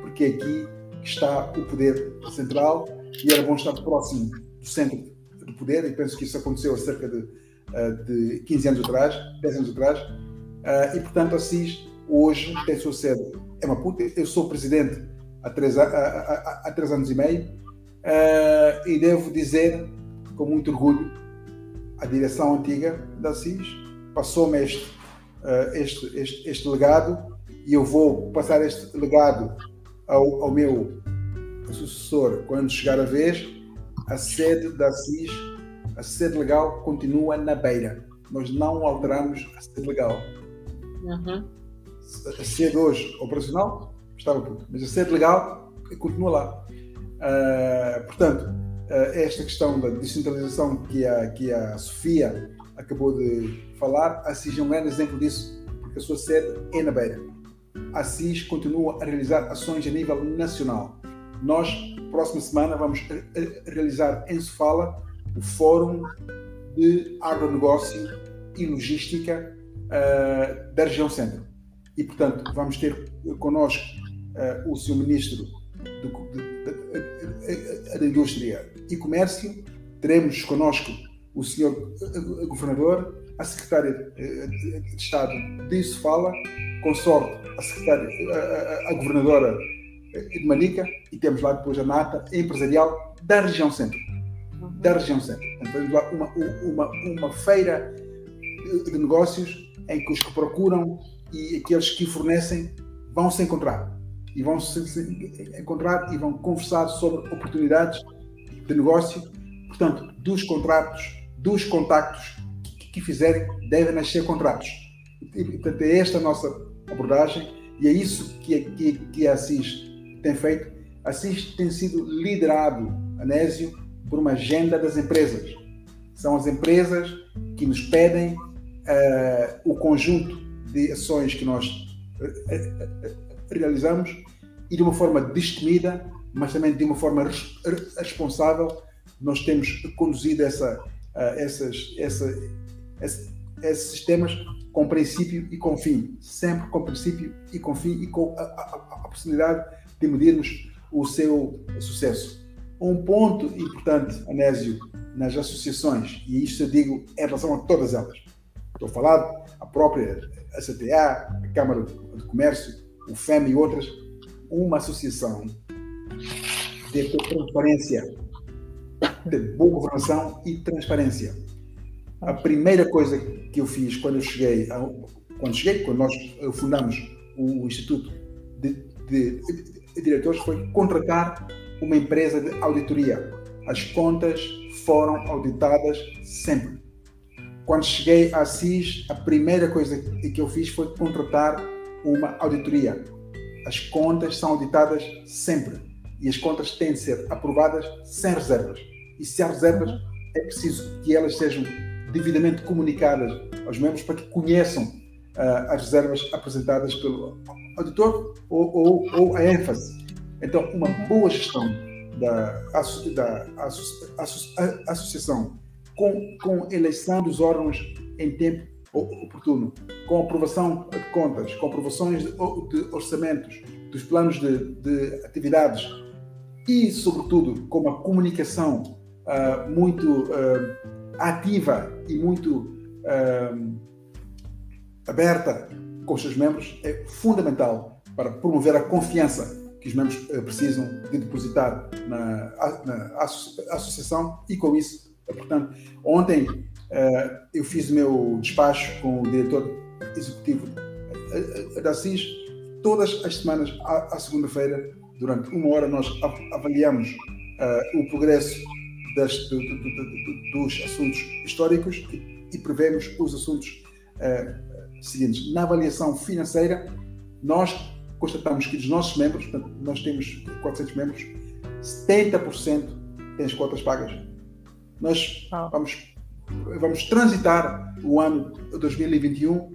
porque aqui está o poder central e era bom estar próximo do centro do poder, e penso que isso aconteceu há cerca de eh, de 15 anos atrás, 10 anos atrás, eh, e portanto a CIS hoje tem sua sede. É Maputo. Eu sou presidente há três, há, há três anos e meio eh, e devo dizer com muito orgulho a direção antiga da CIS passou-me este este, este, este legado e eu vou passar este legado ao, ao meu sucessor quando chegar a vez. A sede da CIS, a sede legal, continua na beira. Nós não alteramos a sede legal. Uhum. A sede hoje operacional estava pronto, mas a sede legal continua lá. Uh, portanto, uh, esta questão da descentralização que a, que a Sofia acabou de falar, a CIS é um grande exemplo disso, porque a sua sede é na Beira. A CIS continua a realizar ações a nível nacional. Nós, próxima semana, vamos realizar em Sofala o Fórum de Agronegócio e Logística uh, da região centro. E, portanto, vamos ter connosco uh, o Sr. Ministro da Indústria e Comércio, teremos connosco o Sr. Governador, a Secretária de Estado disso fala, consorte a, secretária, a, a, a Governadora de Manica e temos lá depois a nata empresarial da região centro. Da região centro. Então, temos lá uma, uma, uma feira de negócios em que os que procuram e aqueles que fornecem vão se encontrar. E vão se encontrar e vão conversar sobre oportunidades de negócio. Portanto, dos contratos dos contactos que fizerem, devem nascer contratos. E, portanto, é esta a nossa abordagem e é isso que, que, que a tem feito. A Assis tem sido liderado, Anésio, por uma agenda das empresas. São as empresas que nos pedem uh, o conjunto de ações que nós uh, realizamos e de uma forma destemida, mas também de uma forma responsável, nós temos conduzido essa, uh, essas, essa, essa, esses sistemas com princípio e com fim, sempre com princípio e com fim e com a, a, a possibilidade de medirmos o seu sucesso. Um ponto importante, Anésio, nas associações, e isto eu digo em relação a todas elas. Estou a falar a própria ACTA, a Câmara de Comércio, o FEM e outras, uma associação de transparência de boa governação e transparência. A primeira coisa que eu fiz quando eu cheguei, quando cheguei, quando nós fundamos o Instituto de, de, de Diretores, foi contratar uma empresa de auditoria. As contas foram auditadas sempre. Quando cheguei à CIS, a primeira coisa que eu fiz foi contratar uma auditoria. As contas são auditadas sempre e as contas têm de ser aprovadas sem reservas e se há reservas, é preciso que elas sejam devidamente comunicadas aos membros para que conheçam uh, as reservas apresentadas pelo auditor ou, ou, ou, a ênfase. Então, uma boa gestão da, da associação com, com eleição dos órgãos em tempo oportuno, com aprovação de contas, com aprovações de, de orçamentos, dos planos de, de atividades e, sobretudo, com uma comunicação uh, muito uh, ativa e muito uh, aberta com os seus membros é fundamental para promover a confiança que os membros precisam de depositar na, na associação e com isso, portanto, ontem eu fiz o meu despacho com o diretor executivo da CIS todas as semanas à, segunda-feira durante uma hora nós avaliamos uh, o progresso das, do, do, do, dos assuntos históricos e, e, prevemos os assuntos uh, seguintes. Na avaliação financeira, nós constatamos que dos nossos membros, portanto, nós temos 400 membros, 70% têm as cotas pagas. Nós ah. vamos, vamos transitar o ano 2021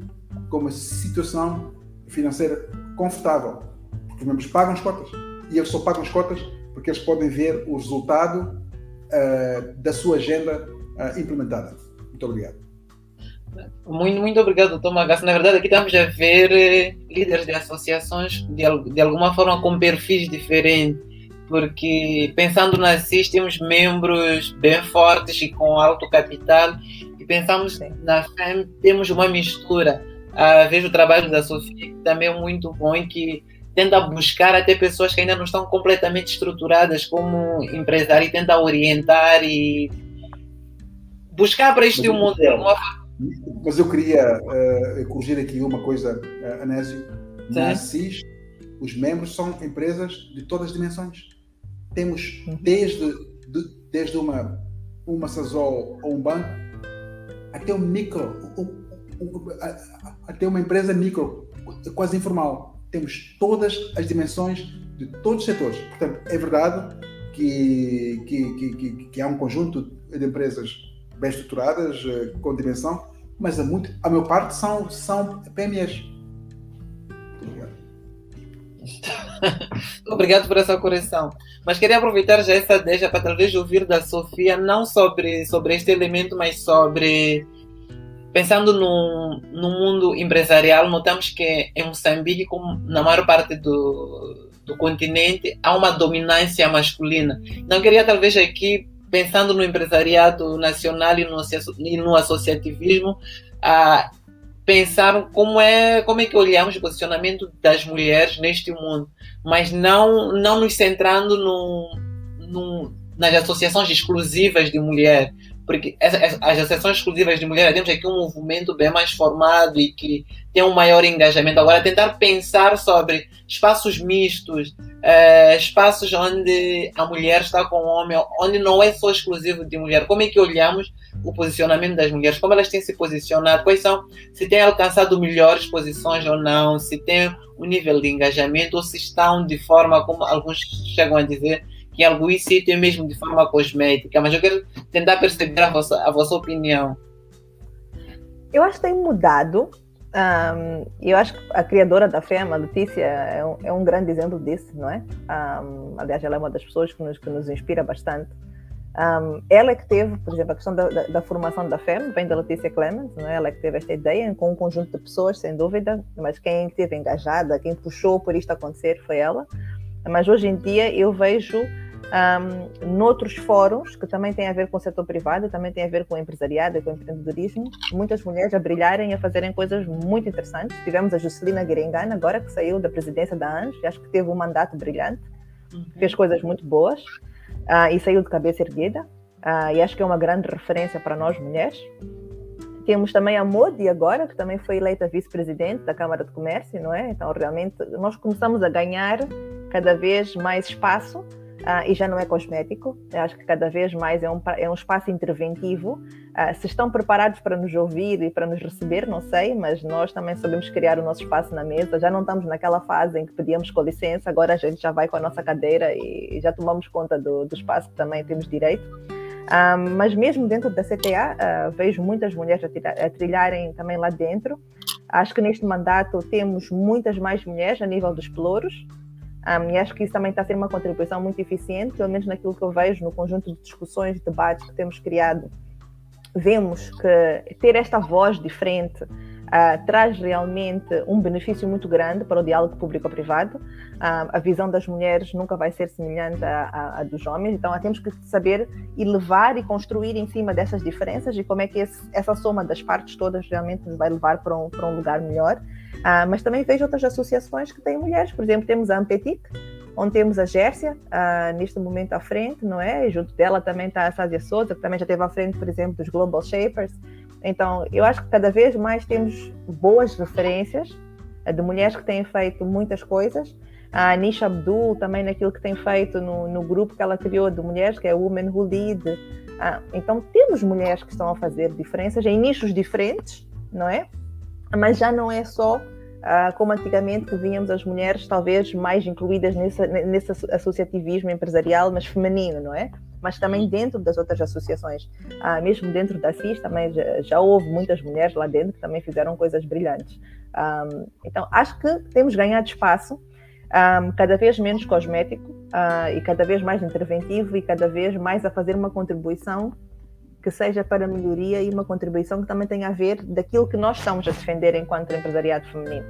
com uma situação financeira confortável, porque os membros pagam as cotas. E eles só pagam as cotas porque eles podem ver o resultado da sua agenda uh, implementada. Muito obrigado. Muito, muito obrigado, doutor Magasso. Na verdade, aqui estamos a ver eh, líderes de associações de, de alguma forma com perfis diferentes, porque pensando na CIS, temos membros bem fortes e com alto capital, e pensamos Sim. na FEM, temos uma mistura. Ah, vejo o trabalho da Sofia, que também é muito bom e que tenta buscar até pessoas que ainda não estão completamente estruturadas como empresário e tenta orientar e buscar para este um modelo. Mas eu queria uh, corrigir aqui uma coisa, uh, Anésio. Na CIS, os membros são empresas de todas as dimensões. Temos uhum. desde, de, desde uma, uma Sazol ou um banco até um micro, até uma empresa micro, quase informal. Temos todas as dimensões de todos os setores. Portanto, é verdade que, que, que, que há um conjunto de empresas bem estruturadas, eh, com dimensão, mas a, muito, a maior parte são, são PMEs. Obrigado por essa correção. Mas queria aproveitar já essa deixa para talvez ouvir da Sofia, não sobre, sobre este elemento, mas sobre. Pensando no, no mundo empresarial, notamos que em Moçambique, como na maior parte do, do continente, há uma dominância masculina. Não queria talvez aqui pensando no empresariado nacional e no, e no associativismo, a pensar como é como é que olhamos o posicionamento das mulheres neste mundo, mas não não nos centrando no, no nas associações exclusivas de mulher, porque as, as associações exclusivas de mulheres temos aqui um movimento bem mais formado e que tem um maior engajamento. Agora, tentar pensar sobre espaços mistos, é, espaços onde a mulher está com o homem, onde não é só exclusivo de mulher. Como é que olhamos o posicionamento das mulheres? Como elas têm se posicionado? Quais são? Se têm alcançado melhores posições ou não? Se tem um nível de engajamento ou se estão de forma, como alguns chegam a dizer, que alguns sítios mesmo de forma cosmética, mas eu quero tentar perceber a vossa, a vossa opinião. Eu acho que tem mudado. Um, eu acho que a criadora da FEMA, Letícia, é um, é um grande exemplo disso, não é? Um, aliás, ela é uma das pessoas que nos, que nos inspira bastante. Um, ela é que teve, por exemplo, a questão da, da, da, formação da FEM, vem da Letícia Clemens, é? ela é que teve esta ideia com um conjunto de pessoas, sem dúvida, mas quem esteve engajada, quem puxou por isto acontecer foi ela. Mas hoje em dia eu vejo um, noutros fóruns que também têm a ver com o setor privado, também têm a ver com o empresariado e com o empreendedorismo, muitas mulheres a brilharem e a fazerem coisas muito interessantes. Tivemos a Juscelina Guerengana, agora que saiu da presidência da ANJ, acho que teve um mandato brilhante, uhum. fez coisas muito boas uh, e saiu de cabeça erguida. Uh, e acho que é uma grande referência para nós mulheres. Temos também a Modi agora, que também foi eleita vice-presidente da Câmara de Comércio, não é? Então, realmente, nós começamos a ganhar cada vez mais espaço Uh, e já não é cosmético. Eu acho que cada vez mais é um, é um espaço interventivo. Uh, se estão preparados para nos ouvir e para nos receber, não sei, mas nós também sabemos criar o nosso espaço na mesa. Já não estamos naquela fase em que pedíamos com licença, agora a gente já vai com a nossa cadeira e já tomamos conta do, do espaço que também temos direito. Uh, mas mesmo dentro da CTA, vejo muitas mulheres a, a trilharem também lá dentro. Acho que neste mandato temos muitas mais mulheres a nível dos pelouros. Um, e acho que isso também está a ser uma contribuição muito eficiente, pelo menos naquilo que eu vejo no conjunto de discussões, e debates que temos criado. Vemos que ter esta voz diferente uh, traz realmente um benefício muito grande para o diálogo público-privado. Uh, a visão das mulheres nunca vai ser semelhante à, dos homens, então temos que saber elevar e construir em cima dessas diferenças e como é que esse, essa soma das partes todas realmente nos vai levar para um, para um lugar melhor. Ah, mas também vejo outras associações que têm mulheres, por exemplo, temos a Ampetic, onde temos a Gércia, ah, neste momento à frente, não é? E junto dela também está a Sádia Souza, que também já esteve à frente, por exemplo, dos Global Shapers. Então, eu acho que cada vez mais temos boas referências ah, de mulheres que têm feito muitas coisas. A Anisha Abdul, também naquilo que tem feito no, no grupo que ela criou de mulheres, que é Women Who Lead. Ah, então, temos mulheres que estão a fazer diferenças em nichos diferentes, não é? mas já não é só uh, como antigamente que víamos as mulheres talvez mais incluídas nesse, nesse associativismo empresarial, mas feminino, não é? Mas também dentro das outras associações, uh, mesmo dentro da CIS também já, já, houve muitas mulheres lá dentro que também fizeram coisas brilhantes. Um, então acho que temos ganhado espaço, um, cada vez menos cosmético uh, e cada vez mais interventivo e cada vez mais a fazer uma contribuição que seja para a melhoria e uma contribuição que também tenha a ver daquilo que nós estamos a defender enquanto empresariado feminino.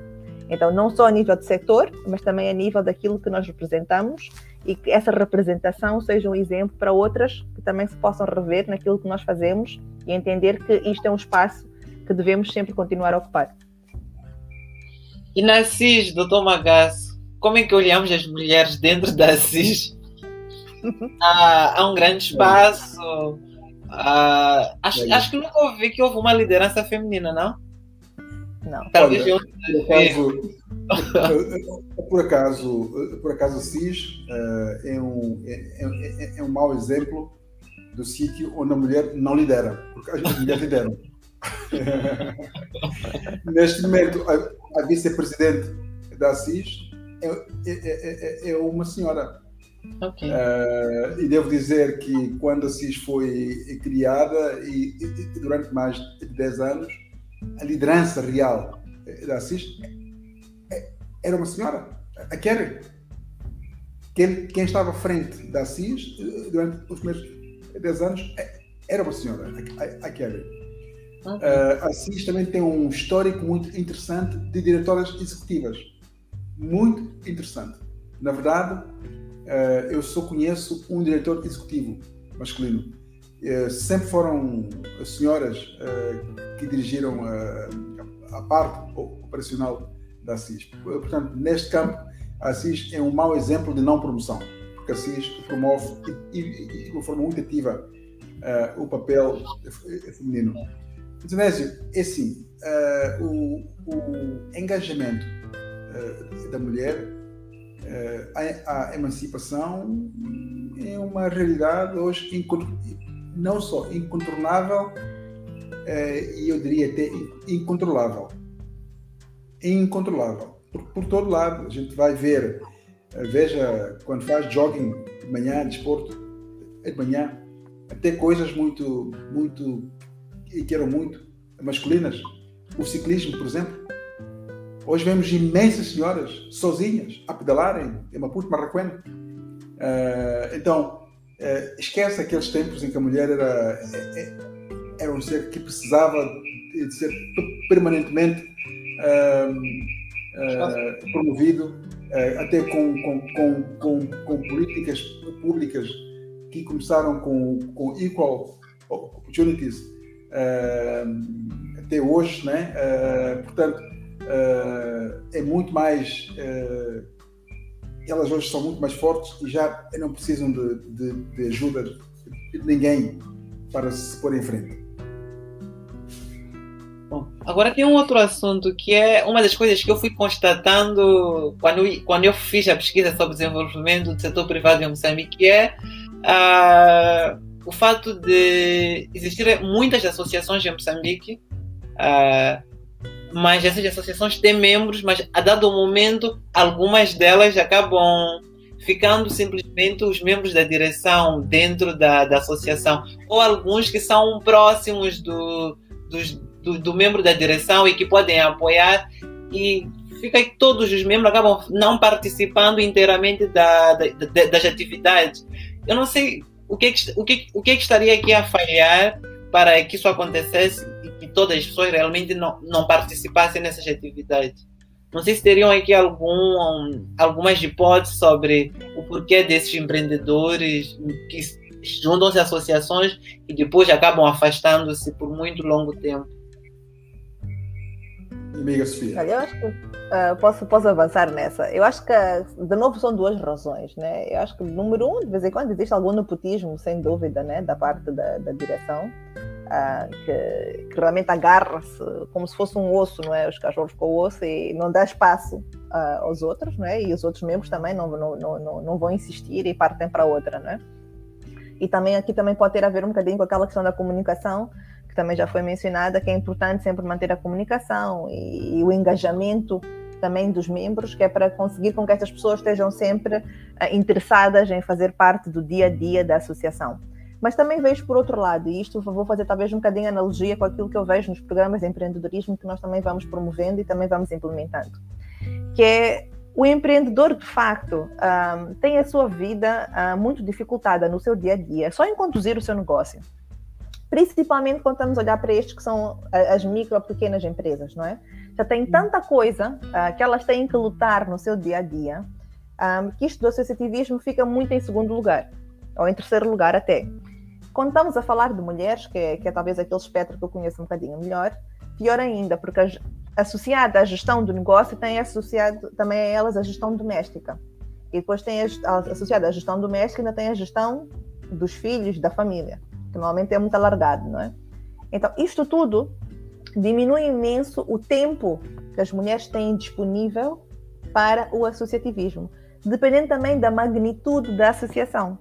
Então, não só a nível de setor, mas também a nível daquilo que nós representamos e que essa representação seja um exemplo para outras que também se possam rever naquilo que nós fazemos e entender que isto é um espaço que devemos sempre continuar a ocupar. E na CIS, doutor Magasso, como é que olhamos as mulheres dentro da CIS? há, há um grande espaço Uh, acho, acho que nunca ouvi que houve uma liderança feminina, não? Não. Talvez Olha, eu. Por acaso, por acaso, por acaso CIS uh, é, um, é, é, é, um mau exemplo do sítio onde a mulher não lidera, porque as mulheres lideram. Neste momento, a, a vice-presidente da CIS é, é, é, é uma senhora. Ok. Uh, e devo dizer que quando a CIS foi criada, e, e durante mais de 10 anos, a liderança real da CIS era uma senhora, a Kerry. Quem, quem estava à frente da CIS durante os primeiros 10 anos era uma senhora, a, a Kerry. Uh, a CIS também tem um histórico muito interessante de diretoras executivas. Muito interessante. Na verdade, uh, eu só conheço um diretor executivo masculino. Uh, sempre foram senhoras que dirigiram a parte operacional da CIS. Portanto, neste campo, a CIS é um mau exemplo de não promoção, porque a CIS promove e, e de uma forma muito ativa o papel feminino. Genésio, é assim, uh, o, o, engajamento uh, da mulher, a, emancipação é uma realidade hoje não só incontornável, e eu diria até incontrolável incontrolável. Por, por todo lado, a gente vai ver, eh, veja, quando faz jogging de manhã, desporto de manhã, até coisas muito, muito, e que eram muito masculinas. O ciclismo, por exemplo. Hoje vemos imensas senhoras sozinhas a pedalarem em Maputo, Marraquém. Uh, então, uh, esquece aqueles tempos em que a mulher era, era um ser que precisava de ser permanentemente promovido, até com, com, com, com, políticas públicas que começaram com, com equal opportunities até hoje, né? Portanto, é muito mais. Elas hoje são muito mais fortes e já não precisam de, de, de ajuda de ninguém para se pôr em frente. Bom, agora tem um outro assunto que é uma das coisas que eu fui constatando quando, quando eu fiz a pesquisa sobre o desenvolvimento do setor privado em Moçambique, que é uh, o fato de existirem muitas associações em Moçambique, uh, mas essas associações têm membros, mas a dado momento algumas delas acabam ficando simplesmente os membros da direção dentro da, da associação, ou alguns que são próximos do, do, do membro da direção e que podem apoiar. E fica que todos os membros acabam não participando inteiramente da, da, da, das atividades. Eu não sei o que, o, que, o que estaria aqui a falhar para que isso acontecesse e todas as pessoas realmente não, não participassem nessas atividades. Não sei se teriam aqui algum, algumas hipóteses sobre o porquê desses empreendedores que juntam-se a associações e depois acabam afastando-se por muito longo tempo. Amiga Sofia. Olha, eu acho que uh, posso, posso avançar nessa. Eu acho que, de novo, são duas razões, né? Eu acho que, número um, de vez em quando existe algum nepotismo, sem dúvida, né? Da parte da, da direção, que, que, realmente agarra-se como se fosse um osso, não é? Os cachorros com o osso e não dá espaço uh, aos outros, não é? E os outros membros também não, não, não, não vão insistir e partem para outra, né? E também aqui também pode ter a ver um bocadinho com aquela questão da comunicação, que também já foi mencionada, que é importante sempre manter a comunicação e, e o engajamento também dos membros, que é para conseguir com que estas pessoas estejam sempre uh, interessadas em fazer parte do dia a dia da associação. Mas também vejo por outro lado, e isto vou fazer talvez um bocadinho analogia com aquilo que eu vejo nos programas de empreendedorismo que nós também vamos promovendo e também vamos implementando, que é o empreendedor de facto um, ah, tem a sua vida uh, muito dificultada no seu dia a dia, só em conduzir o seu negócio principalmente quando estamos a olhar para estes que são as micro ou pequenas empresas, não é? Já tem tanta coisa uh, que elas têm que lutar no seu dia a dia, um, que isto do associativismo fica muito em segundo lugar, ou em terceiro lugar até. Quando estamos a falar de mulheres, que é, que é talvez aquele espectro que eu conheço um bocadinho melhor, pior ainda, porque a, associada à gestão do negócio tem associado também a elas a gestão doméstica. E depois tem associada à gestão doméstica ainda tem a gestão dos filhos, da família. que normalmente é muito alargado, não é? Então, isto tudo diminui imenso o tempo que as mulheres têm disponível para o associativismo, dependendo também da magnitude da associação.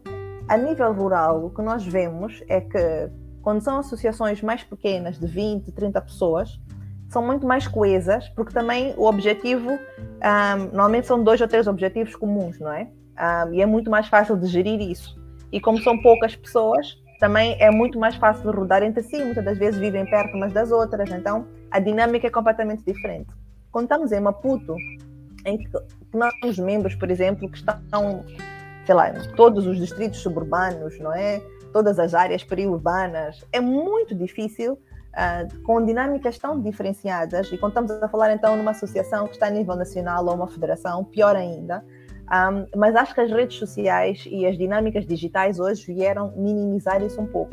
A nível rural, o que nós vemos é que quando são associações mais pequenas, de 20, 30 pessoas, são muito mais coesas, porque também o objetivo, um, normalmente são dois ou três objetivos comuns, não é? Um, e é muito mais fácil de gerir isso. E como são poucas pessoas, também é muito mais fácil de rodar entre si, muitas das vezes vivem perto umas das outras, então a dinâmica é completamente diferente. Quando estamos em Maputo, em que nós temos membros, por exemplo, que estão, sei lá, todos os distritos suburbanos, não é? Todas as áreas periurbanas, é muito difícil Uh, com dinâmicas tão diferenciadas, e quando estamos a falar então numa associação que está a nível nacional ou uma federação, pior ainda, um, mas acho que as redes sociais e as dinâmicas digitais hoje vieram minimizar isso um pouco.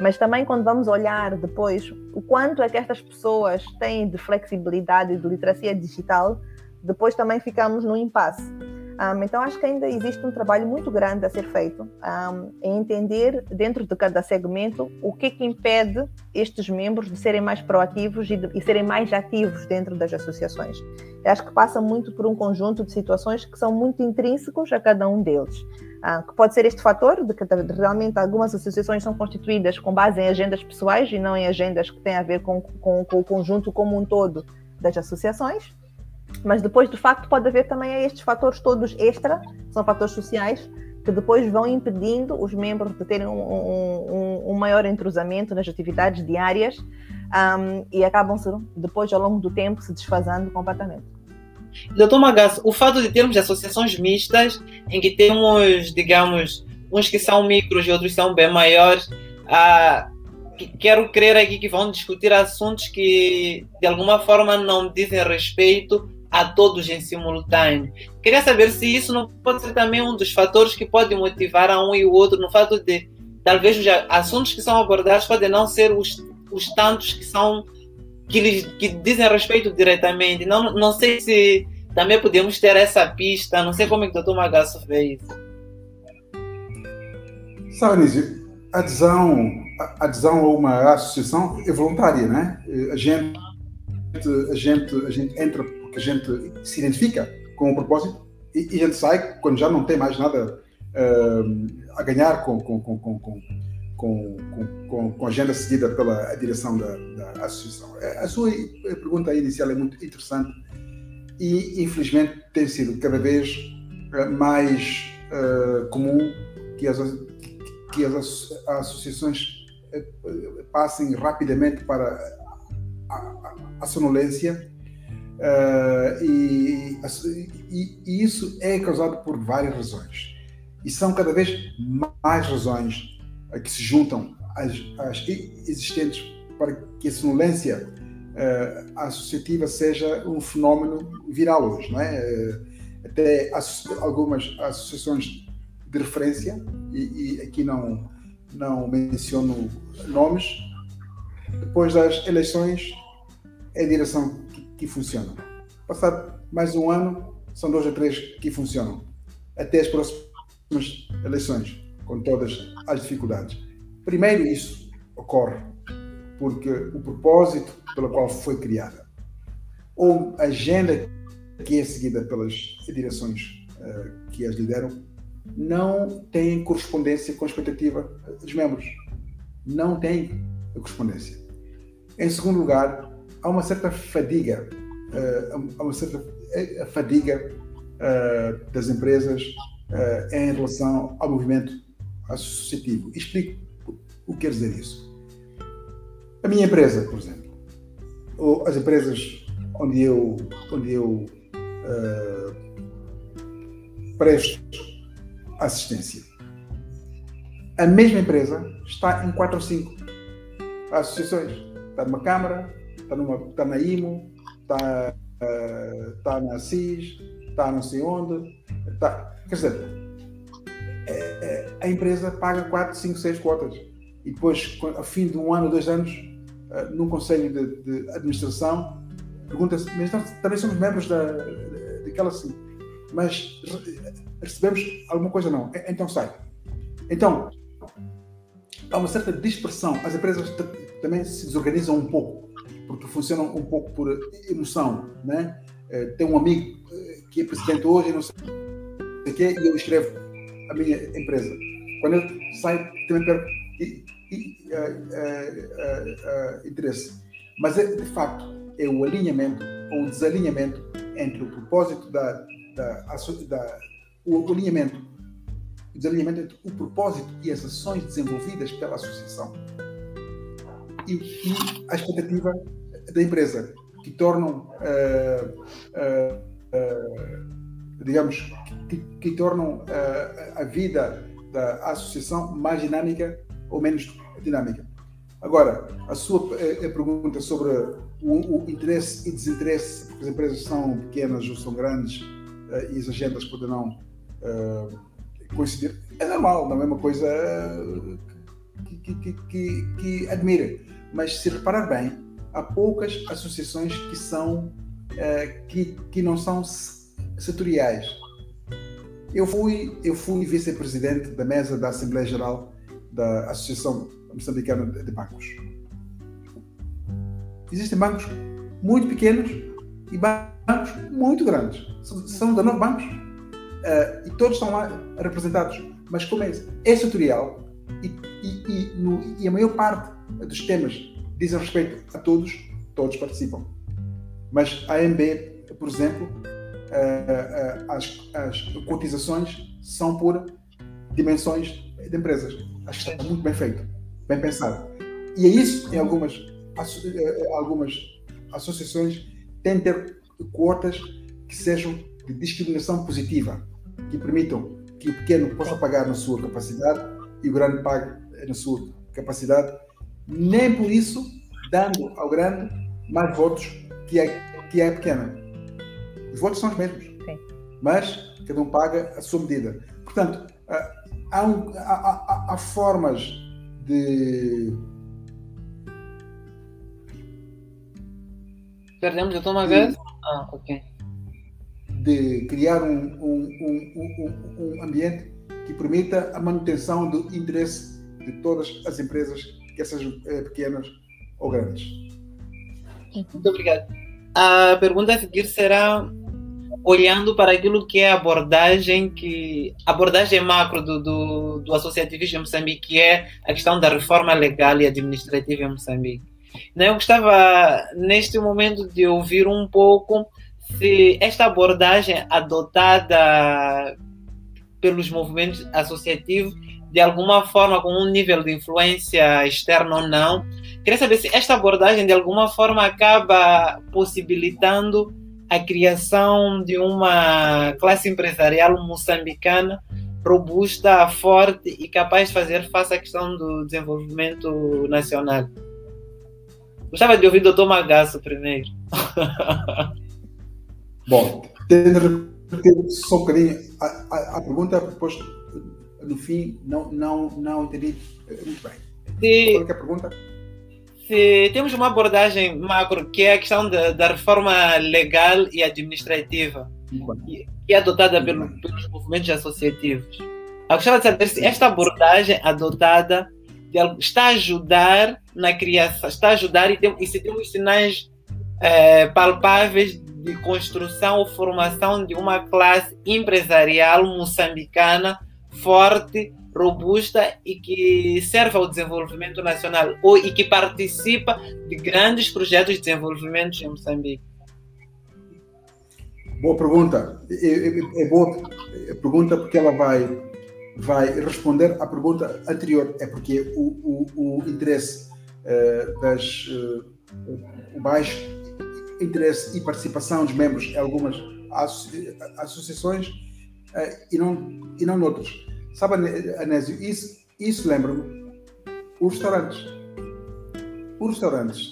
Mas também quando vamos olhar depois o quanto é que estas pessoas têm de flexibilidade e de literacia digital, depois também ficamos no impasse. Um, então, acho que ainda existe um trabalho muito grande a ser feito um, em entender, dentro de cada segmento, o que é que impede estes membros de serem mais proativos e, de, e serem mais ativos dentro das associações. Eu acho que passa muito por um conjunto de situações que são muito intrínsecos a cada um deles. Ah, que pode ser este fator de que realmente algumas associações são constituídas com base em agendas pessoais e não em agendas que têm a ver com, com, com o conjunto como um todo das associações. Mas depois, de facto, pode haver também estes fatores todos extra, são fatores sociais, que depois vão impedindo os membros de terem um, um, um maior entrosamento nas atividades diárias um, e acabam-se, depois, ao longo do tempo, se desfazendo completamente. Doutor Magasso, o fato de termos associações mistas, em que temos, digamos, uns que são micros e outros são bem maiores, ah, quero crer aqui que vão discutir assuntos que, de alguma forma, não dizem respeito a todos em simultâneo. Queria saber se isso não pode ser também um dos fatores que pode motivar a um e o outro no fato de talvez os assuntos que são abordados podem não ser os, os tantos que são que, lhes, que dizem respeito diretamente. Não, não sei se também podemos ter essa pista, não sei como é que o doutor Magasso vê isso. Sabe, adesão, adesão a uma associação é voluntária, né? A gente, a gente, a gente entra porque a gente se identifica com o propósito e, e a gente sai quando já não tem mais nada uh, a ganhar com, com, com, com, com a agenda seguida pela direção da, da, associação. A sua pergunta inicial é muito interessante e, infelizmente, tem sido cada vez eh, mais uh, comum que as, que as associações eh, passem rapidamente para a, a, a sonolência uh, e, e, e, isso é causado por várias razões. E são cada vez mais razões que se juntam às, às existentes para que a sonolência uh, associativa seja um fenómeno viral hoje, não é? Uh, até algumas associações de referência, e, e, aqui não, não menciono nomes, depois das eleições é a direção que, que funciona. Passado mais um ano, são dois ou três que funcionam. Até as próximas eleições com todas as dificuldades. Primeiro, isso ocorre porque o propósito pelo qual foi criada, ou a agenda que é seguida pelas direções uh, que as lideram, não tem correspondência com a expectativa dos membros. Não tem correspondência. Em segundo lugar, há uma certa fadiga, uh, há uma certa eh, fadiga uh, das empresas em relação ao movimento associativo. Explico o que quer dizer isso. A minha empresa, por exemplo, ou as empresas onde eu, onde eu presto assistência. A mesma empresa está em quatro ou cinco associações. Está numa Câmara, está, numa, está na IMO, está, uh, está na CIS, está não sei onde. Está, quer dizer, é, é, a empresa paga 4, 5, 6 cotas. E depois, ao fim de um ano, dois anos, uh, num conselho de, de administração, pergunta-se, mas nós também somos membros da, daquela assim, mas recebemos alguma coisa não, então sai. Então, há uma certa dispersão. As empresas também se desorganizam um pouco, porque funcionam um pouco por emoção. Né? É, tem um amigo eh, que é presidente hoje, não sei o quê, e eu escrevo a minha empresa. Quando ele sai, também perco e, e, uh, uh, interesse. Mas, é, de facto, é o alinhamento ou o desalinhamento entre o propósito da, da, da o alinhamento o desalinhamento entre o propósito e as ações desenvolvidas pela associação e, e a expectativa da empresa, que tornam, uh, uh, uh, digamos, que, que tornam a vida da associação mais dinâmica ou menos dinâmica. Agora, a sua a pergunta sobre o, o, interesse e desinteresse, porque as empresas são pequenas ou são grandes e as agendas poderão coincidir, é normal, não é uma coisa que, que, que, que admira. Mas se reparar bem, há poucas associações que são uh, que, que não são setoriais. Eu fui, eu fui vice-presidente da mesa da Assembleia Geral da Associação Moçambicana de Bancos. Existem bancos muito pequenos e bancos muito grandes. São 19 bancos uh, e todos estão lá representados. Mas como é, é setorial e, e, e, no, e a maior parte dos temas dizem respeito a todos, todos participam. Mas a AMB, por exemplo, uh, uh, as, as cotizações são por dimensões de empresas. Acho que está muito bem feito, bem pensado. E é isso em algumas, algumas associações têm de ter quotas que sejam de discriminação positiva, que permitam que o pequeno possa pagar na sua capacidade e o grande pague na sua capacidade, nem por isso dando ao grande mais votos que é, que é pequena. Os votos são os mesmos, Sim. mas cada um paga a sua medida. Portanto, há, um, há, há, há formas de. Perdemos a toma gás? Ah, ok de criar um, um, um, um, ambiente que permita a manutenção do interesse de todas as empresas, sejam eh, pequenas ou grandes. Muito obrigado. A pergunta a seguir será olhando para aquilo que é a abordagem que abordagem macro do, do, do associativismo em Moçambique, que é a questão da reforma legal e administrativa em Moçambique. Eu gostava, neste momento, de ouvir um pouco se esta abordagem adotada pelos movimentos associativos de alguma forma com um nível de influência externa ou não. Queria saber se esta abordagem de alguma forma acaba possibilitando a criação de uma classe empresarial moçambicana robusta, forte e capaz de fazer face à questão do desenvolvimento nacional. Gostava de ouvir o Dr. Magasso primeiro. Bom, tendo só um bocadinho a, a, a pergunta, depois no fim não, não, não entendi muito bem. Se, Qual é a pergunta? Se temos uma abordagem macro, que é a questão da, da reforma legal e administrativa, que é adotada pelo, pelos movimentos associativos. Eu gostava de saber se esta abordagem adotada está a ajudar na criação, está a ajudar e, tem, e se temos sinais é, palpáveis de construção ou formação de uma classe empresarial moçambicana forte, robusta e que serve ao desenvolvimento nacional ou e que participa de grandes projetos de desenvolvimento em Moçambique? Boa pergunta. É, é, é boa pergunta porque ela vai, vai responder à pergunta anterior. É porque o, o, o interesse uh, das uh, o baixo interesse e participação dos membros em algumas associações uh, e, não, e não noutras. Sabe, Anésio, isso, isso lembra-me os restaurantes. Os restaurantes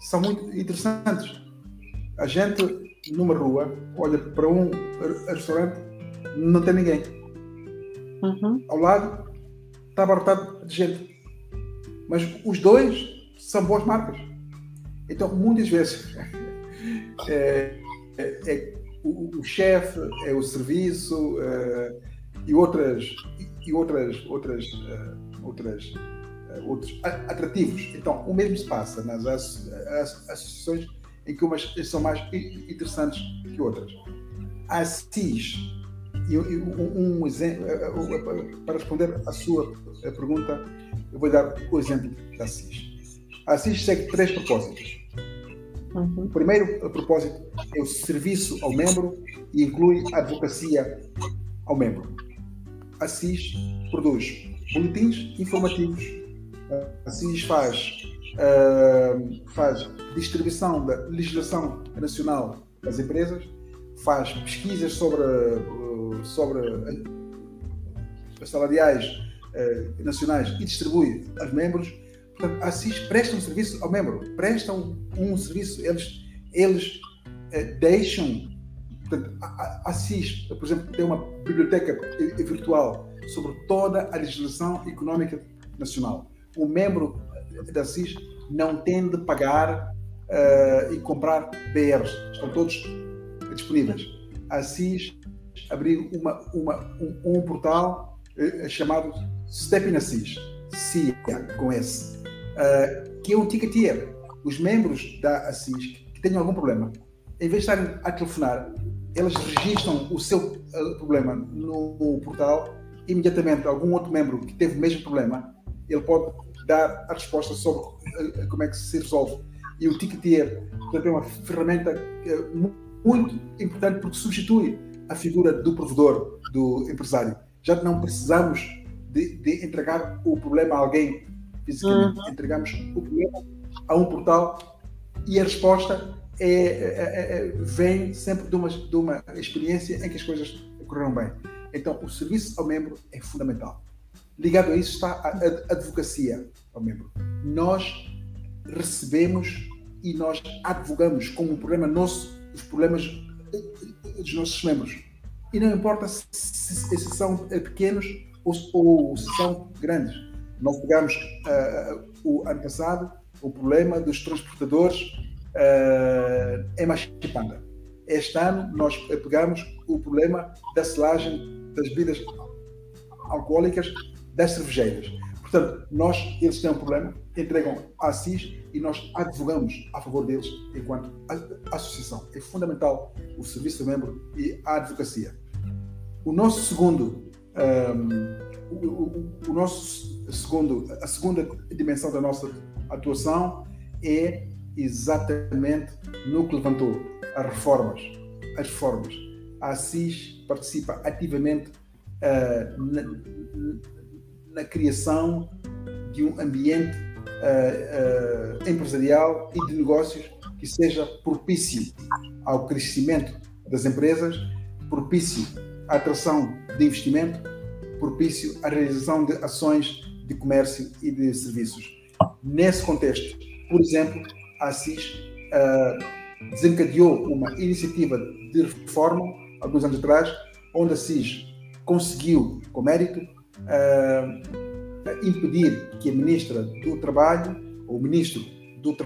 são muito interessantes. A gente numa rua olha para um restaurante, não tem ninguém. Uhum. Ao lado está abarrotado de gente. Mas os dois são boas marcas. Então, muitas vezes, é, é, é o, o chefe, é o serviço é, e outras, e outras, outras é, outras, uh, outros atrativos. Então, o mesmo se passa nas associações em que umas são mais interessantes que outras. A CIS, um, um exemplo, para responder à sua pergunta, eu vou dar o exemplo da CIS. A CIS segue três propósitos. Uhum. Primeiro propósito é o serviço ao membro e inclui a advocacia ao membro. A CIS produz boletins informativos, a CIS faz, uh, faz distribuição da legislação nacional das empresas, faz pesquisas sobre, uh, sobre uh, salariais nacionais e distribui aos membros. Portanto, a CIS presta um serviço ao membro, prestam um serviço, eles, eles deixam. Portanto, a, a CIS, por exemplo, tem uma biblioteca virtual sobre toda a legislação económica nacional. O membro da CIS não tem de pagar uh, e comprar BRs, estão todos disponíveis. A CIS abriu uma, uma, um, um, portal uh, chamado Step in CIA, com S, uh, que é um ticketier. Os membros da ASSIS que tenham algum problema, em vez de estarem a telefonar, elas registram o seu uh, problema no portal, imediatamente algum outro membro que teve o mesmo problema, ele pode dar a resposta sobre uh, como é que se resolve. E o Ticketier, portanto, é uma ferramenta muito importante porque substitui a figura do provedor, do empresário. Já não precisamos de, de entregar o problema a alguém fisicamente, uhum. entregamos o problema a um portal e a resposta é, é, é, é, vem sempre de uma, de uma experiência em que as coisas correram bem. Então, o serviço ao membro é fundamental. Ligado a isso está a advocacia ao membro. Nós recebemos e nós advogamos como um problema nosso os problemas dos nossos membros. E não importa se, se, se são pequenos ou, ou, são grandes. Nós pegamos uh, o ano passado o problema dos transportadores uh, emancipanda. Este ano nós pegamos o problema da selagem das bebidas alcoólicas das cervejeiras. Portanto, nós, eles têm um problema, entregam a CIS e nós advogamos a favor deles enquanto associação. É fundamental o serviço membro e a advocacia. O nosso segundo, um, o, o, nosso segundo, a segunda dimensão da nossa atuação é exatamente no que levantou as reformas. As reformas. A Assis participa ativamente uh, na, na, criação de um ambiente uh, uh, empresarial e de negócios que seja propício ao crescimento das empresas, propício à atração de investimento, propício à realização de ações de comércio e de serviços. Nesse contexto, por exemplo, a Assis uh, desencadeou uma iniciativa de reforma, alguns anos atrás, onde a Assis conseguiu, com mérito, uh, impedir que a Ministra do Trabalho, ou o Ministro do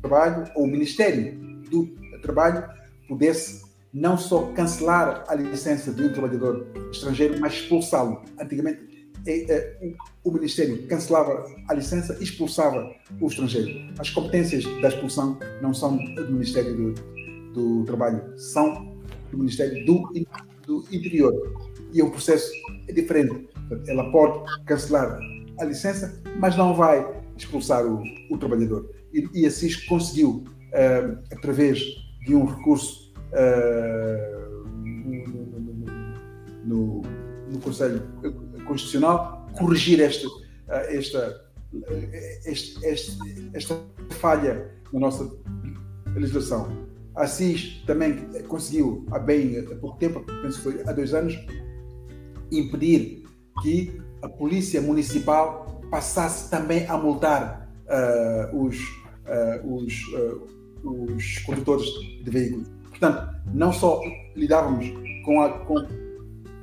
Trabalho, ou o Ministério do Trabalho, pudesse não só cancelar a licença de um trabalhador estrangeiro, mas expulsá-lo. Antigamente é, é, o Ministério cancelava a licença e expulsava o estrangeiro. As competências da expulsão não são do Ministério do, do Trabalho, são do Ministério do, do Interior. E o processo é diferente. Ela pode cancelar a licença, mas não vai expulsar o, o trabalhador. E, e a CIS conseguiu, uh, através de um recurso no, no, no, Conselho Constitucional corrigir esta, eh, esta, eh, esta, esta, esta falha na nossa legislação. A Assis também conseguiu, há bem há pouco tempo, penso que foi há dois anos, impedir que a Polícia Municipal passasse também a multar uh, os, uh, os, uh, os condutores de veículos. Portanto, não só lidávamos com a, com,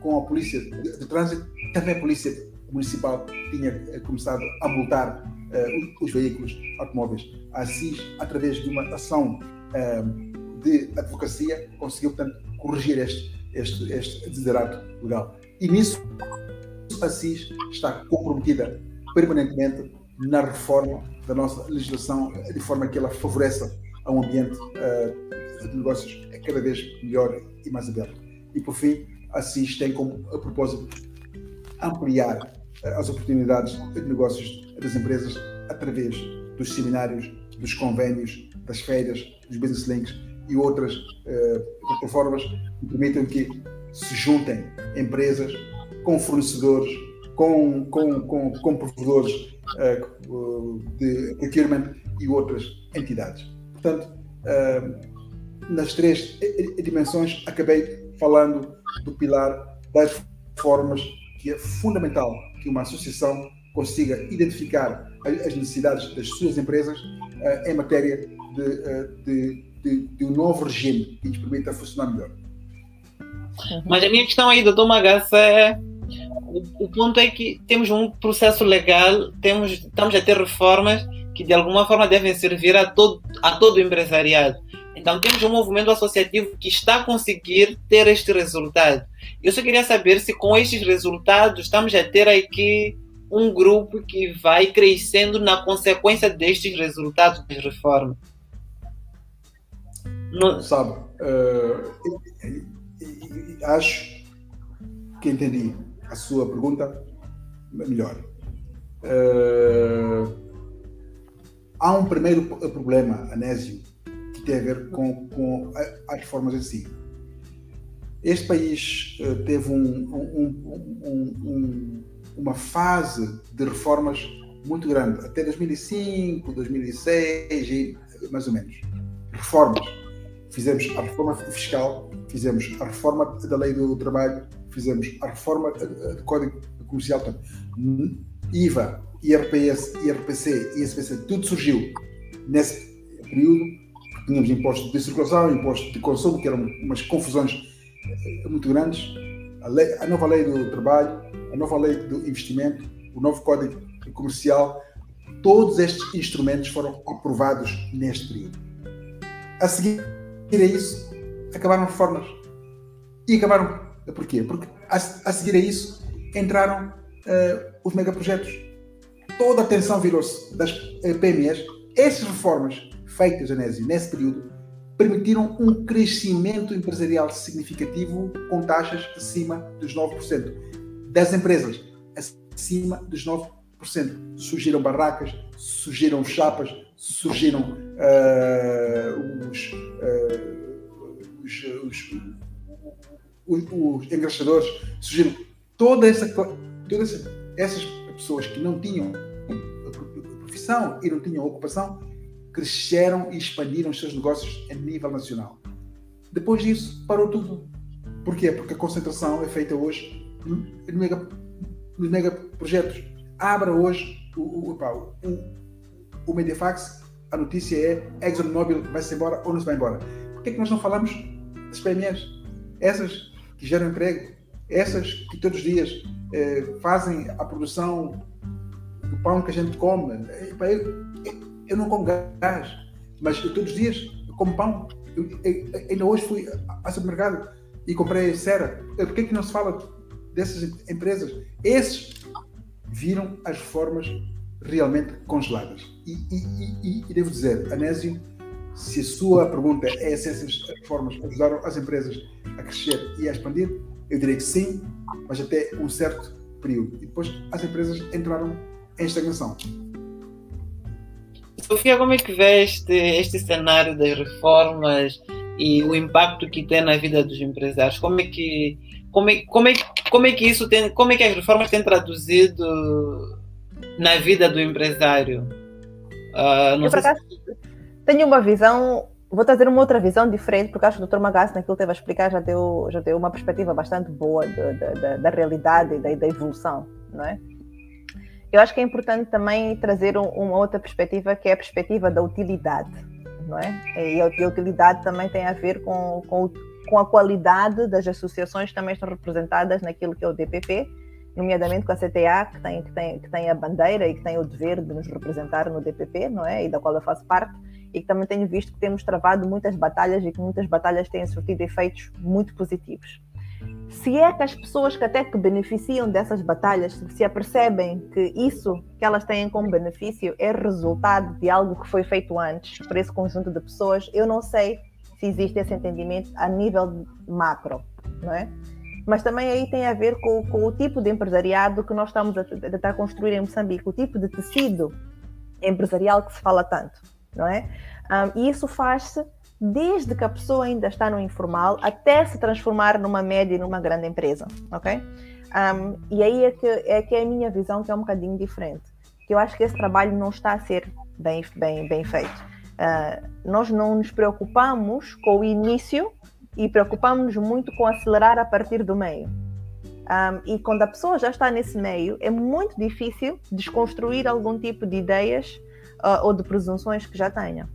com a Polícia de, de Trânsito, também a Polícia Municipal tinha eh, começado a multar uh, os veículos automóveis. A Assis, através de uma ação uh, de advocacia, conseguiu, portanto, corrigir este, este, este desiderato legal. E nisso, a Assis está comprometida permanentemente na reforma da nossa legislação, de forma que ela favoreça a um ambiente uh, de negócios cada vez melhor e mais aberto. E, por fim, a CIS tem como a propósito ampliar uh, as oportunidades de negócios das empresas através dos seminários, dos convênios, das feiras, dos business links e outras uh, plataformas que permitam que se juntem empresas com fornecedores, com, com, com, com provedores uh, de procurement e outras entidades. Portanto, uh, nas três dimensões, acabei falando do pilar das formas que é fundamental que uma associação consiga identificar as necessidades das suas empresas uh, em matéria de, uh, de, de, de, um novo regime que lhes permita funcionar melhor. Mas a minha questão aí, doutor Magassa, é o, o, ponto é que temos um processo legal, temos, estamos a ter reformas que de alguma forma devem servir a todo, a todo o empresariado. Então temos um movimento associativo que está a conseguir ter este resultado. Eu só queria saber se com estes resultados estamos a ter aqui um grupo que vai crescendo na consequência destes resultados das reformas. No... Sabe, uh, acho que entendi a sua pergunta melhor. Uh, há um primeiro problema, Anésio, que tem a ver com, com as reformas em si. Este país uh, teve um, um, um, uma fase de reformas muito grande, até 2005, 2006, e, mais ou menos. Reformas. Fizemos a reforma fiscal, fizemos a reforma da lei do trabalho, fizemos a reforma do Código Comercial, IVA, IRPS, IRPC, ISPC, tudo surgiu nesse período. Tínhamos impostos de circulação, impostos de consumo, que eram umas confusões eh, muito grandes. A, lei, a nova lei do trabalho, a nova lei do investimento, o novo Código Comercial, todos estes instrumentos foram aprovados neste período. A seguir a isso, acabaram reformas. E acabaram. Porquê? Porque a, a seguir a isso entraram uh, os megaprojetos. Toda a atenção virou-se das uh, PMEs. Essas reformas feitas, Anésio, nesse período, permitiram um crescimento empresarial significativo com taxas acima dos 9%. Das empresas, acima dos 9%. Surgiram barracas, surgiram chapas, surgiram uh, os, uh, os, os, os, os engraxadores, surgiram toda essa, todas essa, essas pessoas que não tinham profissão e não tinham ocupação cresceram e expandiram os seus negócios a nível nacional. Depois disso, parou tudo. Porquê? Porque a concentração é feita hoje nos mega, mega projetos. Abra hoje o, o, o, o Mediafax, a notícia é ExxonMobil vai-se embora ou não se vai embora. Por que, é que nós não falamos das PMEs? Essas que geram emprego, essas que todos os dias eh, fazem a produção do pão que a gente come. Eu, eu não como gás, mas eu, todos os dias como pão. Eu, ainda hoje fui ao supermercado e comprei cera. Por que, é que não se fala dessas empresas? Esses viram as reformas realmente congeladas. E, e, e, e devo dizer, Anésio, se a sua pergunta é se essas reformas ajudaram as empresas a crescer e a expandir, eu diria que sim, mas até um certo período. E depois as empresas entraram em estagnação. Sofia, como é que vê este, este cenário das reformas e o impacto que tem na vida dos empresários? Como é que, como é, como é, como é que isso tem, como é que as reformas têm traduzido na vida do empresário? Uh, eu, por acaso, tenho uma visão, vou trazer uma outra visão diferente, porque acho que o Dr. Magassi, naquilo que teve a explicar, já deu, já deu uma perspectiva bastante boa de, da realidade e da, da, evolução, não é? Eu acho que é importante também trazer um, uma outra perspectiva, que é a perspectiva da utilidade, não é? E a, a utilidade também tem a ver com, com, com a qualidade das associações que também estão representadas naquilo que é o DPP, nomeadamente com a CTA, que tem, que, tem, que tem a bandeira e que tem o dever de nos representar no DPP, não é? E da qual eu faço parte, e que também tenho visto que temos travado muitas batalhas e que muitas batalhas têm surtido efeitos muito positivos. se é que as pessoas que até que beneficiam dessas batalhas se apercebem que isso que elas têm como benefício é resultado de algo que foi feito antes por esse conjunto de pessoas, eu não sei se existe esse entendimento a nível macro, não é? Mas também aí tem a ver com, com o tipo de empresariado que nós estamos a tentar construir em Moçambique, o tipo de tecido empresarial que se fala tanto, não é? Um, e isso faz-se desde que a pessoa ainda está no informal até se transformar numa média e numa grande empresa, ok? Um, e aí é que, é que é a minha visão que é um bocadinho diferente, que eu acho que esse trabalho não está a ser bem, bem, bem feito. Uh, nós não nos preocupamos com o início e preocupamos-nos muito com acelerar a partir do meio. Um, e quando a pessoa já está nesse meio, é muito difícil desconstruir algum tipo de ideias uh, ou de presunções que já tenha.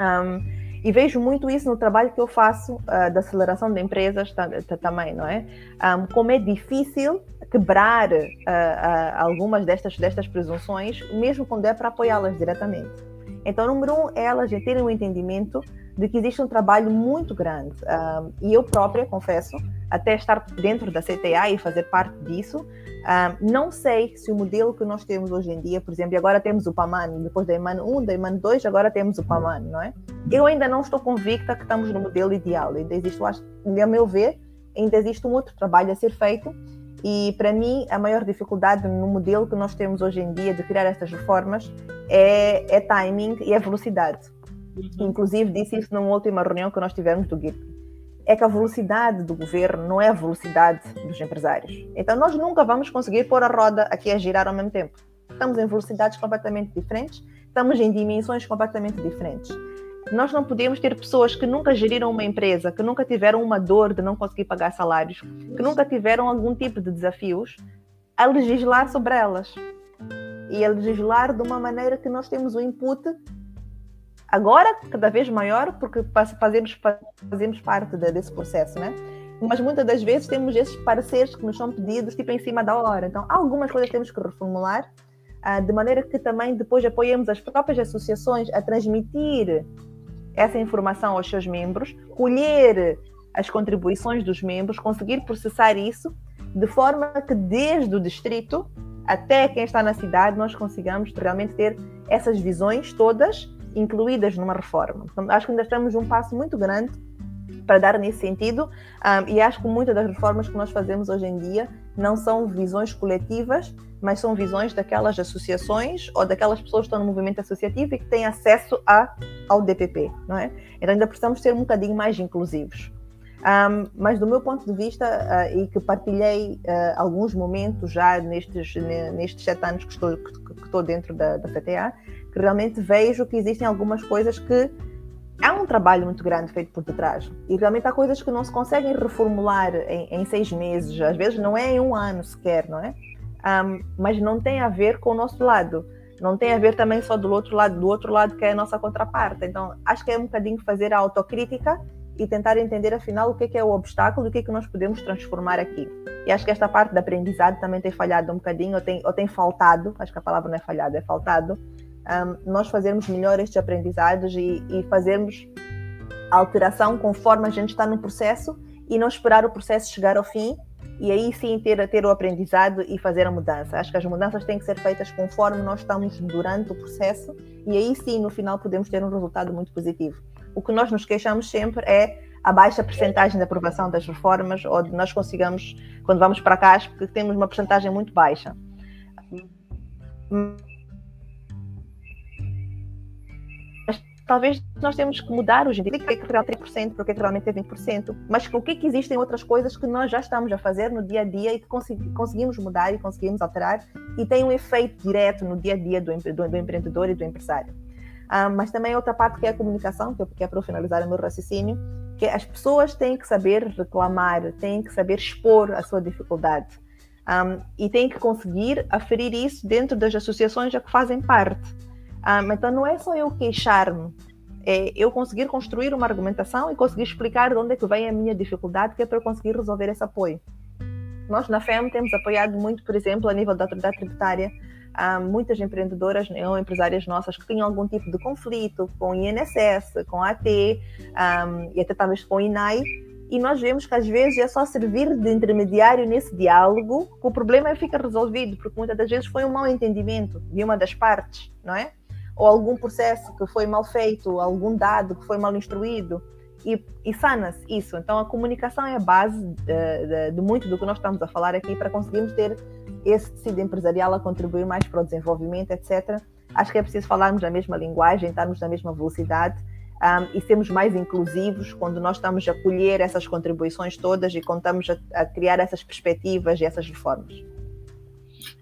Um, e vejo muito isso no trabalho que eu faço uh, da aceleração de empresas também, não é? Um, como é difícil quebrar uh, algumas destas, destas presunções, mesmo quando é para apoiá-las diretamente. Então, número um, é elas terem um entendimento de que existe um trabalho muito grande. e eu própria, confesso, até estar dentro da CTA e fazer parte disso, um, não sei se o modelo que nós temos hoje em dia, por exemplo, agora temos o PAMAN, depois da EMAN 1, da EMAN 2, agora temos o PAMAN, não é? Eu ainda não estou convicta que estamos no modelo ideal. Ainda existe, acho, meu ver, ainda existe um outro trabalho a ser feito. E para mim, a maior dificuldade no modelo que nós temos hoje em dia de criar estas reformas é, é timing e a velocidade. Inclusive, disse isso numa última reunião que nós tivemos do GIP é que a velocidade do governo não é a velocidade dos empresários. Então, nós nunca vamos conseguir pôr a roda aqui a girar ao mesmo tempo. Estamos em velocidades completamente diferentes, estamos em dimensões completamente diferentes. Nós não podemos ter pessoas que nunca geriram uma empresa, que nunca tiveram uma dor de não conseguir pagar salários, que nunca tiveram algum tipo de desafios, a legislar sobre elas. E a legislar de uma maneira que nós temos o input Agora, cada vez maior, porque fazemos, fazemos parte desse processo, né? Mas muitas das vezes temos esses pareceres que nos são pedidos, tipo, em cima da hora. Então, algumas coisas temos que reformular, uh, de maneira que também depois apoiemos as próprias associações a transmitir essa informação aos seus membros, colher as contribuições dos membros, conseguir processar isso, de forma que desde o distrito até quem está na cidade nós consigamos realmente ter essas visões todas incluídas numa reforma. Então, acho que ainda estamos um passo muito grande para dar nesse sentido, um, e acho que muitas das reformas que nós fazemos hoje em dia não são visões coletivas, mas são visões daquelas associações ou daquelas pessoas que estão no movimento associativo e que têm acesso a, ao DPP, não é? Então ainda precisamos ser um bocadinho mais inclusivos. Um, mas do meu ponto de vista, uh, e que partilhei uh, alguns momentos já nestes, nestes sete anos que estou, que, que estou dentro da, da que realmente vejo que existem algumas coisas que há um trabalho muito grande feito por detrás. E realmente há coisas que não se conseguem reformular em, em seis meses, às vezes não é em um ano sequer, não é? Um, mas não tem a ver com o nosso lado. Não tem a ver também só do outro lado, do outro lado que é a nossa contraparte. Então, acho que é um bocadinho fazer a autocrítica e tentar entender afinal o que é, que é o obstáculo e o que é que nós podemos transformar aqui. E acho que esta parte da aprendizado também tem falhado um bocadinho, ou tem, ou tem faltado, acho que a palavra não é falhado, é faltado, um, nós fazermos melhor estes aprendizados e, e fazermos alteração conforme a gente está no processo e não esperar o processo chegar ao fim e aí sim ter, ter o aprendizado e fazer a mudança. Acho que as mudanças têm que ser feitas conforme nós estamos durante o processo e aí sim no final podemos ter um resultado muito positivo. O que nós nos queixamos sempre é a baixa percentagem de aprovação das reformas ou de nós consigamos, quando vamos para cá, porque temos uma percentagem muito baixa. Talvez nós temos que mudar hoje em dia. O que é realmente é 3%, porque que realmente é 20%? Mas o que é que existem outras coisas que nós já estamos a fazer no dia a dia e que conseguimos mudar e conseguimos alterar e tem um efeito direto no dia a dia do, do, do empreendedor e do empresário. Ah, mas também outra parte que é a comunicação, que é para finalizar o meu raciocínio, que as pessoas têm que saber reclamar, têm que saber expor a sua dificuldade. Um, e têm que conseguir aferir isso dentro das associações a que fazem parte. Ah, então não é só eu queixar-me, é eu conseguir construir uma argumentação e conseguir explicar de onde é que vem a minha dificuldade, que é para eu conseguir resolver esse apoio. Nós na FEM temos apoiado muito, por exemplo, a nível da autoridade tributária, há muitas empreendedoras né, ou empresárias nossas que tinham algum tipo de conflito com o INSS, com a AT um, e até talvez com o INAI, e nós vemos que às vezes é só servir de intermediário nesse diálogo que o problema fica resolvido, porque muitas das vezes foi um mau entendimento de uma das partes, não é? Ou algum processo que foi mal feito, algum dado que foi mal instruído, e, e sana-se isso. Então a comunicação é a base de, de, de muito do que nós estamos a falar aqui para conseguirmos ter esse tecido empresarial a contribuir mais para o desenvolvimento, etc. Acho que é preciso falarmos a mesma linguagem, estarmos na mesma velocidade um, e sermos mais inclusivos quando nós estamos a colher essas contribuições todas e estamos a, a criar essas perspectivas e essas reformas.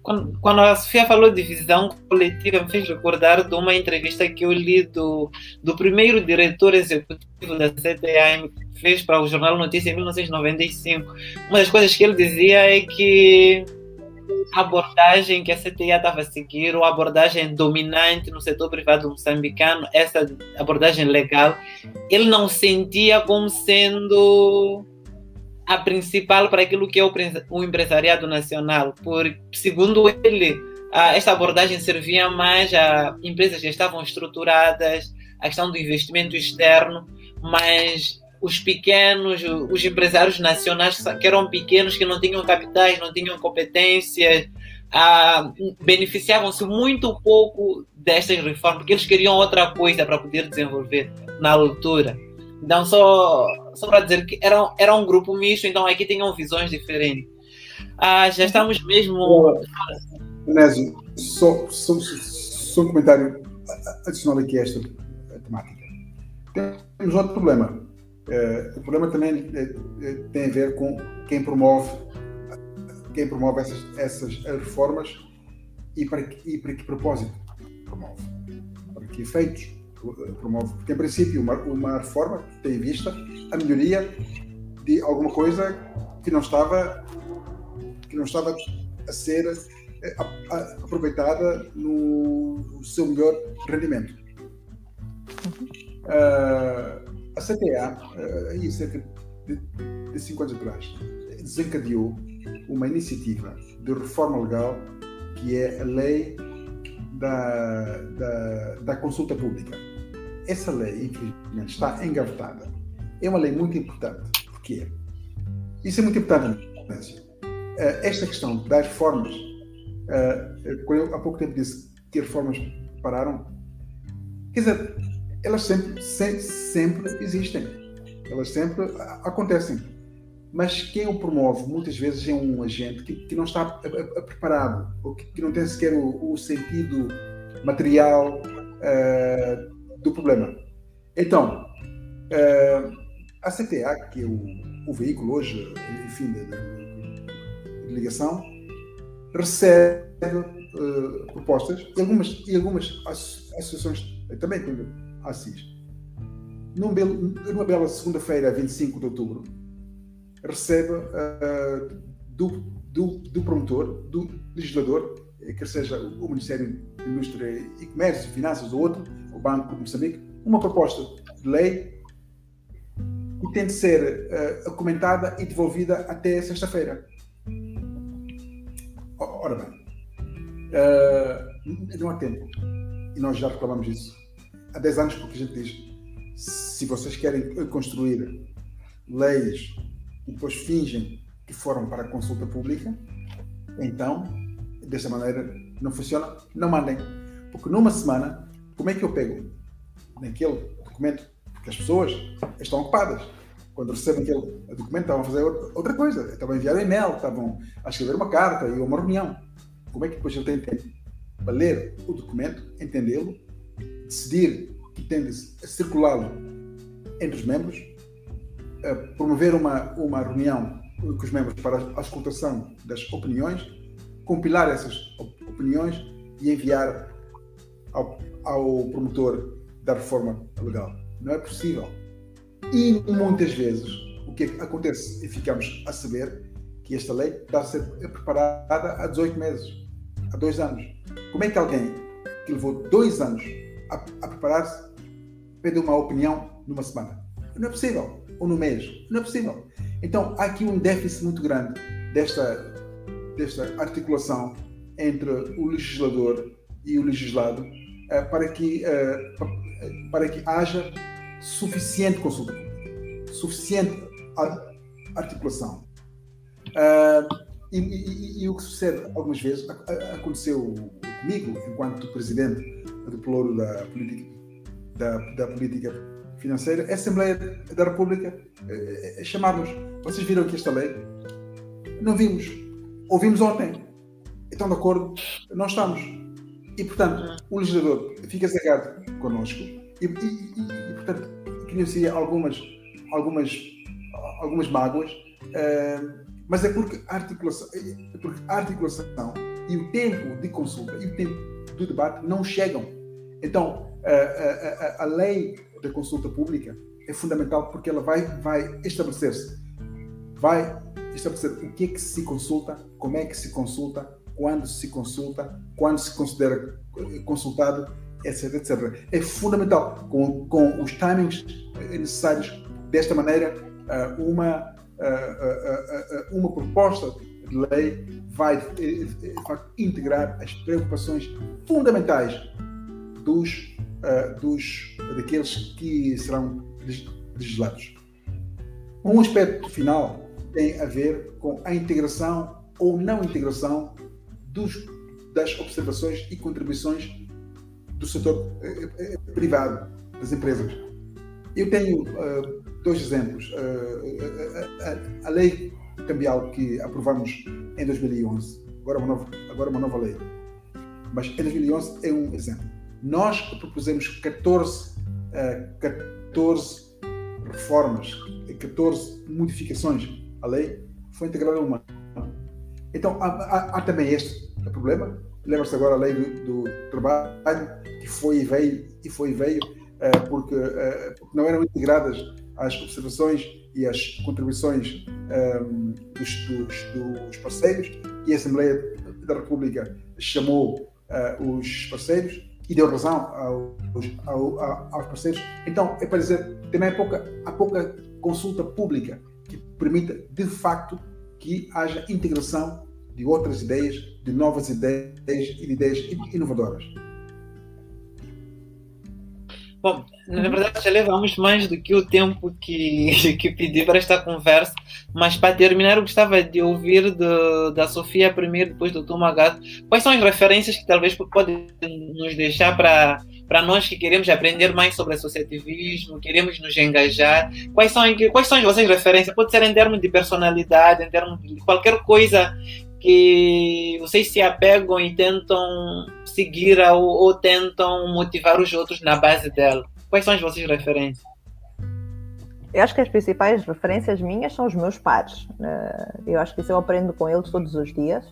Quando, quando, a Sofia falou de visão coletiva, me fez recordar de uma entrevista que eu li do, do primeiro diretor executivo da CTA fez para o Jornal Notícia em 1995. Uma das coisas que ele dizia é que a abordagem que a CTA estava a seguir, ou a abordagem dominante no setor privado moçambicano, essa abordagem legal, ele não sentia como sendo a principal para aquilo que é o, empresariado nacional, porque, segundo ele, esta abordagem servia mais a empresas que estavam estruturadas, a questão do investimento externo, mas os pequenos, os empresários nacionais que eram pequenos, que não tinham capitais, não tinham competências, ah, beneficiavam-se muito pouco destas reformas, porque eles queriam outra coisa para poder desenvolver na altura. Então, só, só para dizer que era, era um grupo misto, então aqui tinham visões diferentes. Ah, já estamos mesmo. Nésio, só, só, só um comentário adicional aqui a esta temática. Temos outro problema é, o problema também é, é, tem a ver com quem promove, quem promove essas, essas reformas e para, e para que propósito promove, para que efeitos promove. Porque, em princípio, uma, uma reforma tem em vista a melhoria de alguma coisa que não estava, que não estava a ser a, a, aproveitada no seu melhor rendimento. Uh, a CTA, eh, aí cerca de 5 anos atrás, desencadeou uma iniciativa de reforma legal que é a lei da, da, da consulta pública. Essa lei, infelizmente, está engavetada. É uma lei muito importante. Porquê? Isso é muito importante. Eh, esta questão das reformas, eh, quando eu há pouco tempo disse que as reformas pararam, quer dizer, elas sempre, sempre, sempre existem. Elas sempre acontecem. Mas quem o promove muitas vezes é um agente que, que não está preparado, ou que, que não tem sequer o, o sentido material uh, do problema. Então, uh, a CTA, que é o, o veículo hoje, enfim, de, de, de ligação, recebe uh, propostas e algumas, e algumas associações também Assis. Num belo, numa bela segunda-feira, 25 de outubro, recebe uh, do, do, do, promotor, do legislador, eh, quer seja o Ministério da Indústria e Comércio, Finanças ou outro, o Banco de Moçambique, uma proposta de lei que tem de ser uh, comentada e devolvida até sexta-feira. Ora bem, uh, não há tempo. E nós já reclamamos isso há 10 anos, porque a gente diz: se vocês querem construir leis e depois fingem que foram para a consulta pública, então, dessa maneira, não funciona, não mandem. Porque numa semana, como é que eu pego naquele documento? Porque as pessoas estão ocupadas. Quando recebem aquele documento, estavam a fazer outra coisa. Estavam a enviar um e-mail, estavam a escrever uma carta e uma reunião. Como é que depois ele tem tempo para ler o documento, entendê-lo decidir que tende a circulá-lo entre os membros, promover uma, uma reunião com os membros para a escutação das opiniões, compilar essas opiniões e enviar ao, ao promotor da reforma legal. Não é possível. E muitas vezes o que acontece e ficamos a saber que esta lei está a ser preparada há 18 meses, há dois anos. Como é que alguém que levou dois anos a, a preparar-se, pedir uma opinião numa semana. Não é possível. Ou no mês. Não é possível. Então, há aqui um déficit muito grande desta, desta articulação entre o legislador e o legislado uh, para, que, uh, para que haja suficiente consulta suficiente articulação. Uh, e, e, e, o que sucede algumas vezes aconteceu comigo, enquanto presidente do Ploro da Política, da, da política Financeira, a Assembleia da República é, é chamar-nos. Vocês viram que esta lei? Não vimos. Ouvimos ontem. Estão de acordo? Não estamos. E, portanto, o legislador fica zangado connosco e, e, e, e portanto, criam-se algumas, algumas, algumas mágoas, mas é porque a, articulação, porque a articulação e o tempo de consulta e o tempo do debate não chegam. Então, a, a, a lei da consulta pública é fundamental porque ela vai, vai estabelecer-se, vai estabelecer o que é que se consulta, como é que se consulta, quando se consulta, quando se considera consultado, etc, etc. É fundamental, com, com os timings necessários, desta maneira, uma, uma proposta de lei vai integrar as preocupações fundamentais dos, dos daqueles que serão legislados. Um aspecto final tem a ver com a integração ou não integração dos, das observações e contribuições do setor eh, privado, das empresas. Eu tenho uh, dois exemplos. Uh, a, a, lei cambial que aprovamos em 2011, agora uma, nova, agora uma nova lei, mas em 2011 é um exemplo. Nós propusemos 14, uh, 14 reformas, 14 modificações à lei, foi integrada uma. Então, há, há, há também este problema. Lembra-se agora a lei do, do, trabalho, que foi e veio, e foi e veio, uh, porque, uh, porque, não eram integradas as observações e as contribuições um, eh, dos, dos, dos, parceiros, e a Assembleia da República chamou uh, os parceiros e deu razão aos, aos, parceiros. Então, é para dizer, também há pouca, há pouca consulta pública que permita, de facto, que haja integração de outras ideias, de novas ideias e de ideias inovadoras. Bom, na verdade já levamos mais do que o tempo que, que pedi para esta conversa, mas para terminar eu gostava de ouvir de, da Sofia primeiro, depois do Tomagato, quais são as referências que talvez podem nos deixar para para nós que queremos aprender mais sobre associativismo, queremos nos engajar, quais são, quais são as vossas referências? Pode ser em termos de personalidade, em termos de qualquer coisa que vocês se apegam e tentam seguir ou, ou tentam motivar os outros na base dela? Quais são as vossas referências? Eu acho que as principais referências minhas são os meus pares. Eh, eu acho que isso eu aprendo com eles todos os dias.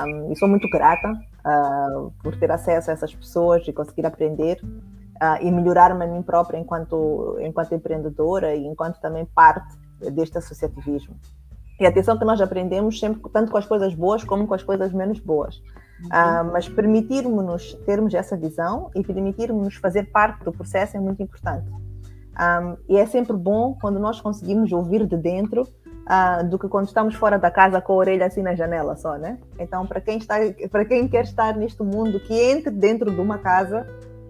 Um, e sou muito grata uh, por ter acesso a essas pessoas e conseguir aprender uh, e melhorar-me a mim própria enquanto, enquanto empreendedora e enquanto também parte deste associativismo. E atenção que nós aprendemos sempre, tanto com as coisas boas como com as coisas menos boas. Uh, mas permitirmos-nos termos essa visão e permitirmos-nos fazer parte do processo é muito importante. Um, e é sempre bom quando nós conseguimos ouvir de dentro uh, do que quando estamos fora da casa com a orelha assim na janela só, né? Então, para quem está, para quem quer estar neste mundo, que entre dentro de uma casa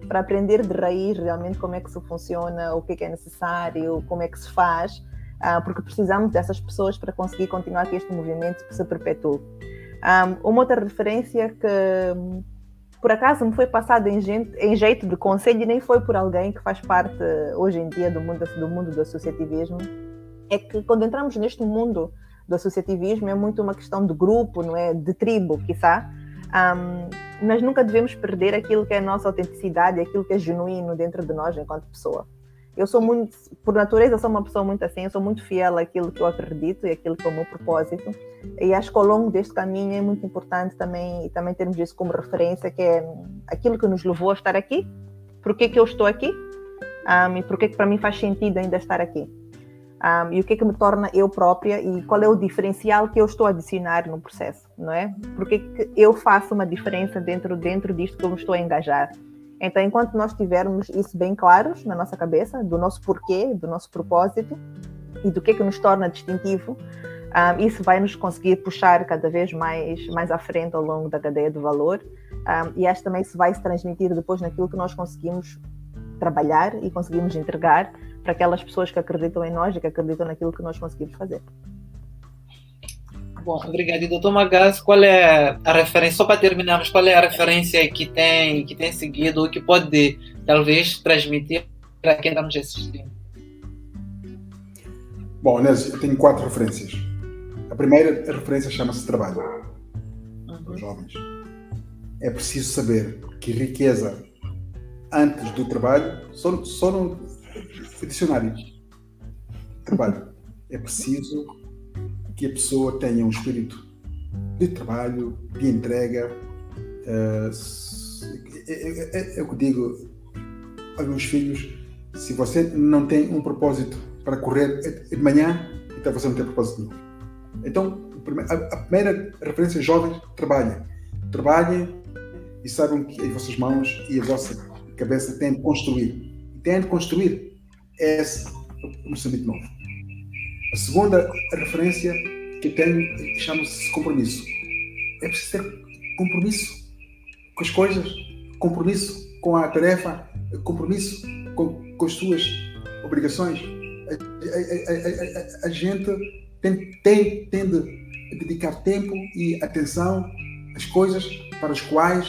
para aprender de raiz realmente como é que isso funciona, o que é, que é necessário, como é que se faz porque precisamos dessas pessoas para conseguir continuar que este movimento se perpetue. Um, uma outra referência que por acaso me foi passada em, em, jeito de conselho e nem foi por alguém que faz parte hoje em dia do mundo, do mundo do associativismo, é que quando entramos neste mundo do associativismo é muito uma questão de grupo, não é? De tribo, quizá. Um, nós nunca devemos perder aquilo que é a nossa autenticidade, aquilo que é genuíno dentro de nós enquanto pessoa. Eu sou muito, por natureza, sou uma pessoa muito assim, eu sou muito fiel àquilo que eu acredito e àquilo que é o meu propósito. E acho que ao longo deste caminho é muito importante também, também termos isso como referência, que é aquilo que nos levou a estar aqui, por que, que eu estou aqui um, e por que, que para mim faz sentido ainda estar aqui. Um, e o que é que me torna eu própria e qual é o diferencial que eu estou a adicionar no processo, não é? Por que, que eu faço uma diferença dentro, dentro disto que eu me estou a engajar? Então, enquanto nós tivermos isso bem claros na nossa cabeça, do nosso porquê, do nosso propósito e do que é que nos torna distintivo, um, isso vai nos conseguir puxar cada vez mais, mais à frente ao longo da cadeia do valor. Um, e acho também isso vai se transmitir depois naquilo que nós conseguimos trabalhar e conseguimos entregar para aquelas pessoas que acreditam em nós e que acreditam naquilo que nós conseguimos fazer. Bom, obrigado. E doutor Magas, qual é a referência, só para terminarmos, qual é a referência que tem, que tem seguido ou que pode talvez transmitir para quem estamos assistindo? Bom, Inês, eu tenho quatro referências. A primeira a referência chama-se trabalho. Uhum. Para os jovens. É preciso saber que riqueza antes do trabalho, só, só no dicionário. Trabalho. É preciso que a pessoa tenha um espírito de trabalho, de entrega. É, é, é, é o que digo aos meus filhos: se você não tem um propósito para correr de manhã, então você não tem propósito nenhum. Então, a primeira referência jovens, trabalhem. Trabalhem e saibam que as vossas mãos e a vossa cabeça têm de construir. Têm de construir esse Moçambique novo. A segunda referência que tenho chama-se compromisso. É preciso ter compromisso com as coisas, compromisso com a tarefa, compromisso com, com as suas obrigações. A, a, a, a, gente tem, tem, tem de dedicar tempo e atenção às coisas para as quais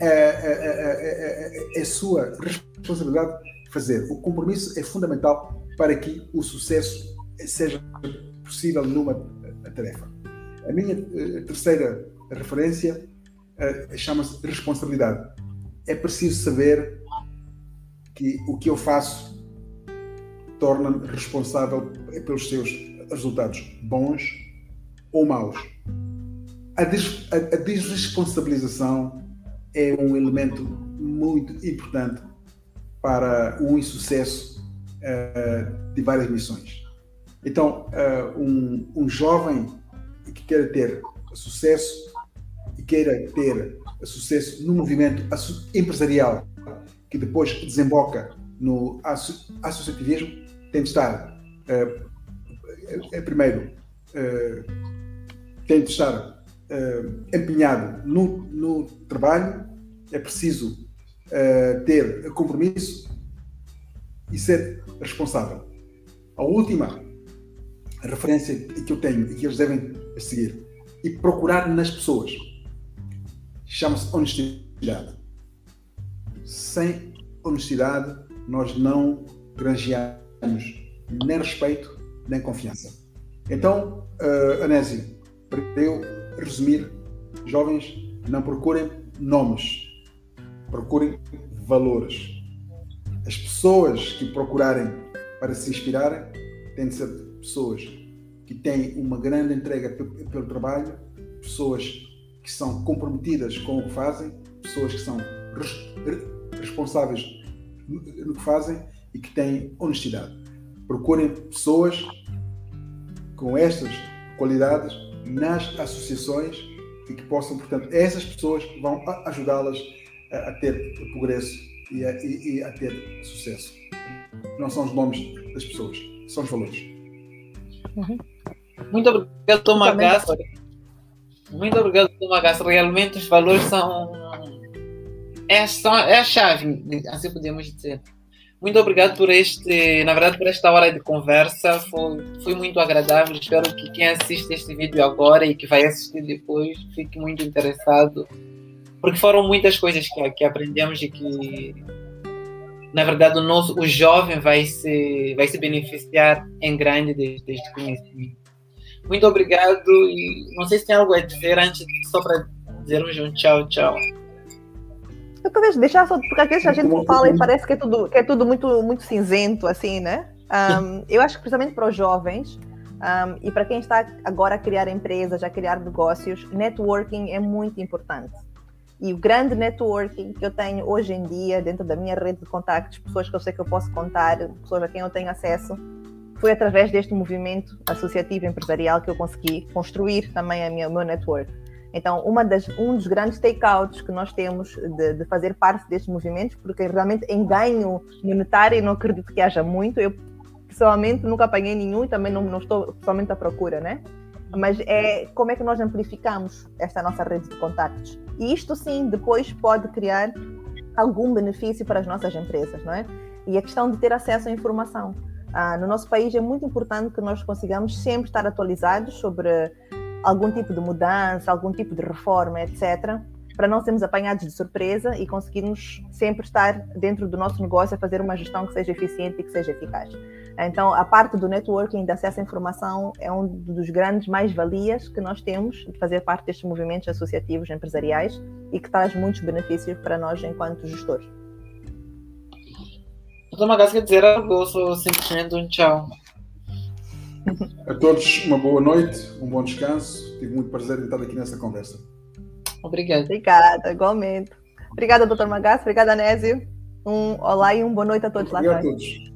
é, é, é, é, sua responsabilidade fazer. O compromisso é fundamental para que o sucesso seja possível numa tarefa. A minha terceira referência chama-se responsabilidade. É preciso saber que o que eu faço torna-me responsável pelos seus resultados bons ou maus. A, des, a, a desresponsabilização é um elemento muito importante para o insucesso uh, de várias missões. Então, uh, um, um jovem que queira ter sucesso e queira ter sucesso no movimento empresarial que depois desemboca no associativismo, tem de estar uh, é, primeiro, tem de estar empenhado no, no, trabalho, é preciso ter compromisso e ser responsável. A última referência que eu tenho e que eles devem seguir e procurar nas pessoas chama-se honestidade. Sem honestidade, nós não granjeamos nem respeito nem confiança. Então, uh, Anésio, para eu resumir, jovens, não procurem nomes, procurem valores. As pessoas que procurarem para se inspirarem têm de ser pessoas que têm uma grande entrega pelo trabalho, pessoas que são comprometidas com o que fazem, pessoas que são responsáveis no que fazem e que têm honestidade. Procurem pessoas com estas qualidades nas associações e que possam, portanto, essas pessoas vão ajudá-las a, ter progresso e a, e a, ter sucesso. Não são os nomes das pessoas, são os valores. Uhum. Muito obrigado, Tom Gaspa. Muito obrigado, Tom Gaspa. Realmente os valores são é, é a chave, assim podemos dizer. Muito obrigado por este, na verdade, por esta hora de conversa. Foi, foi muito agradável. Espero que quem assiste este vídeo agora e que vai assistir depois fique muito interessado, porque foram muitas coisas que, que aprendemos e que, na verdade, o nosso, o jovem vai se, vai se beneficiar em grande deste conhecimento. Muito obrigado e não sei se tem algo a dizer antes, só para dizermos um tchau, tchau. Eu talvez deixar só, porque às vezes a gente fala e parece que é tudo, que é tudo muito, muito cinzento, assim, né? Um, eu acho que principalmente para os jovens um, e para quem está agora a criar empresas, a criar negócios, networking é muito importante. E o grande networking que eu tenho hoje em dia, dentro da minha rede de contactos, pessoas que eu sei que eu posso contar, pessoas a quem eu tenho acesso, foi através deste movimento associativo empresarial que eu consegui construir também a minha, o meu network. Então, uma das, um dos grandes takeouts que nós temos de, de, fazer parte destes movimentos, porque realmente em ganho monetário não acredito que haja muito, eu pessoalmente nunca apanhei nenhum e também não, não estou pessoalmente à procura, né? Mas é como é que nós amplificamos esta nossa rede de contactos. E isto sim, depois pode criar algum benefício para as nossas empresas, não é? E a questão de ter acesso à informação. Ah, no nosso país é muito importante que nós consigamos sempre estar atualizados sobre algum tipo de mudança, algum tipo de reforma, etc., para não sermos apanhados de surpresa e conseguirmos sempre estar dentro do nosso negócio a fazer uma gestão que seja eficiente e que seja eficaz. Então, a parte do networking, de acesso à informação, é um dos grandes mais-valias que nós temos de fazer parte destes movimentos associativos empresariais e que traz muitos benefícios para nós enquanto gestores. Doutor Magas, quer dizer algo ou sou simplesmente um tchau? A todos, uma boa noite, um bom descanso. Tive muito prazer em estar aqui nessa conversa. Obrigada. Obrigada, igualmente. Obrigada, doutor Magas. Obrigada, Anésio. Um olá e uma boa noite a todos Obrigado lá atrás. a todos.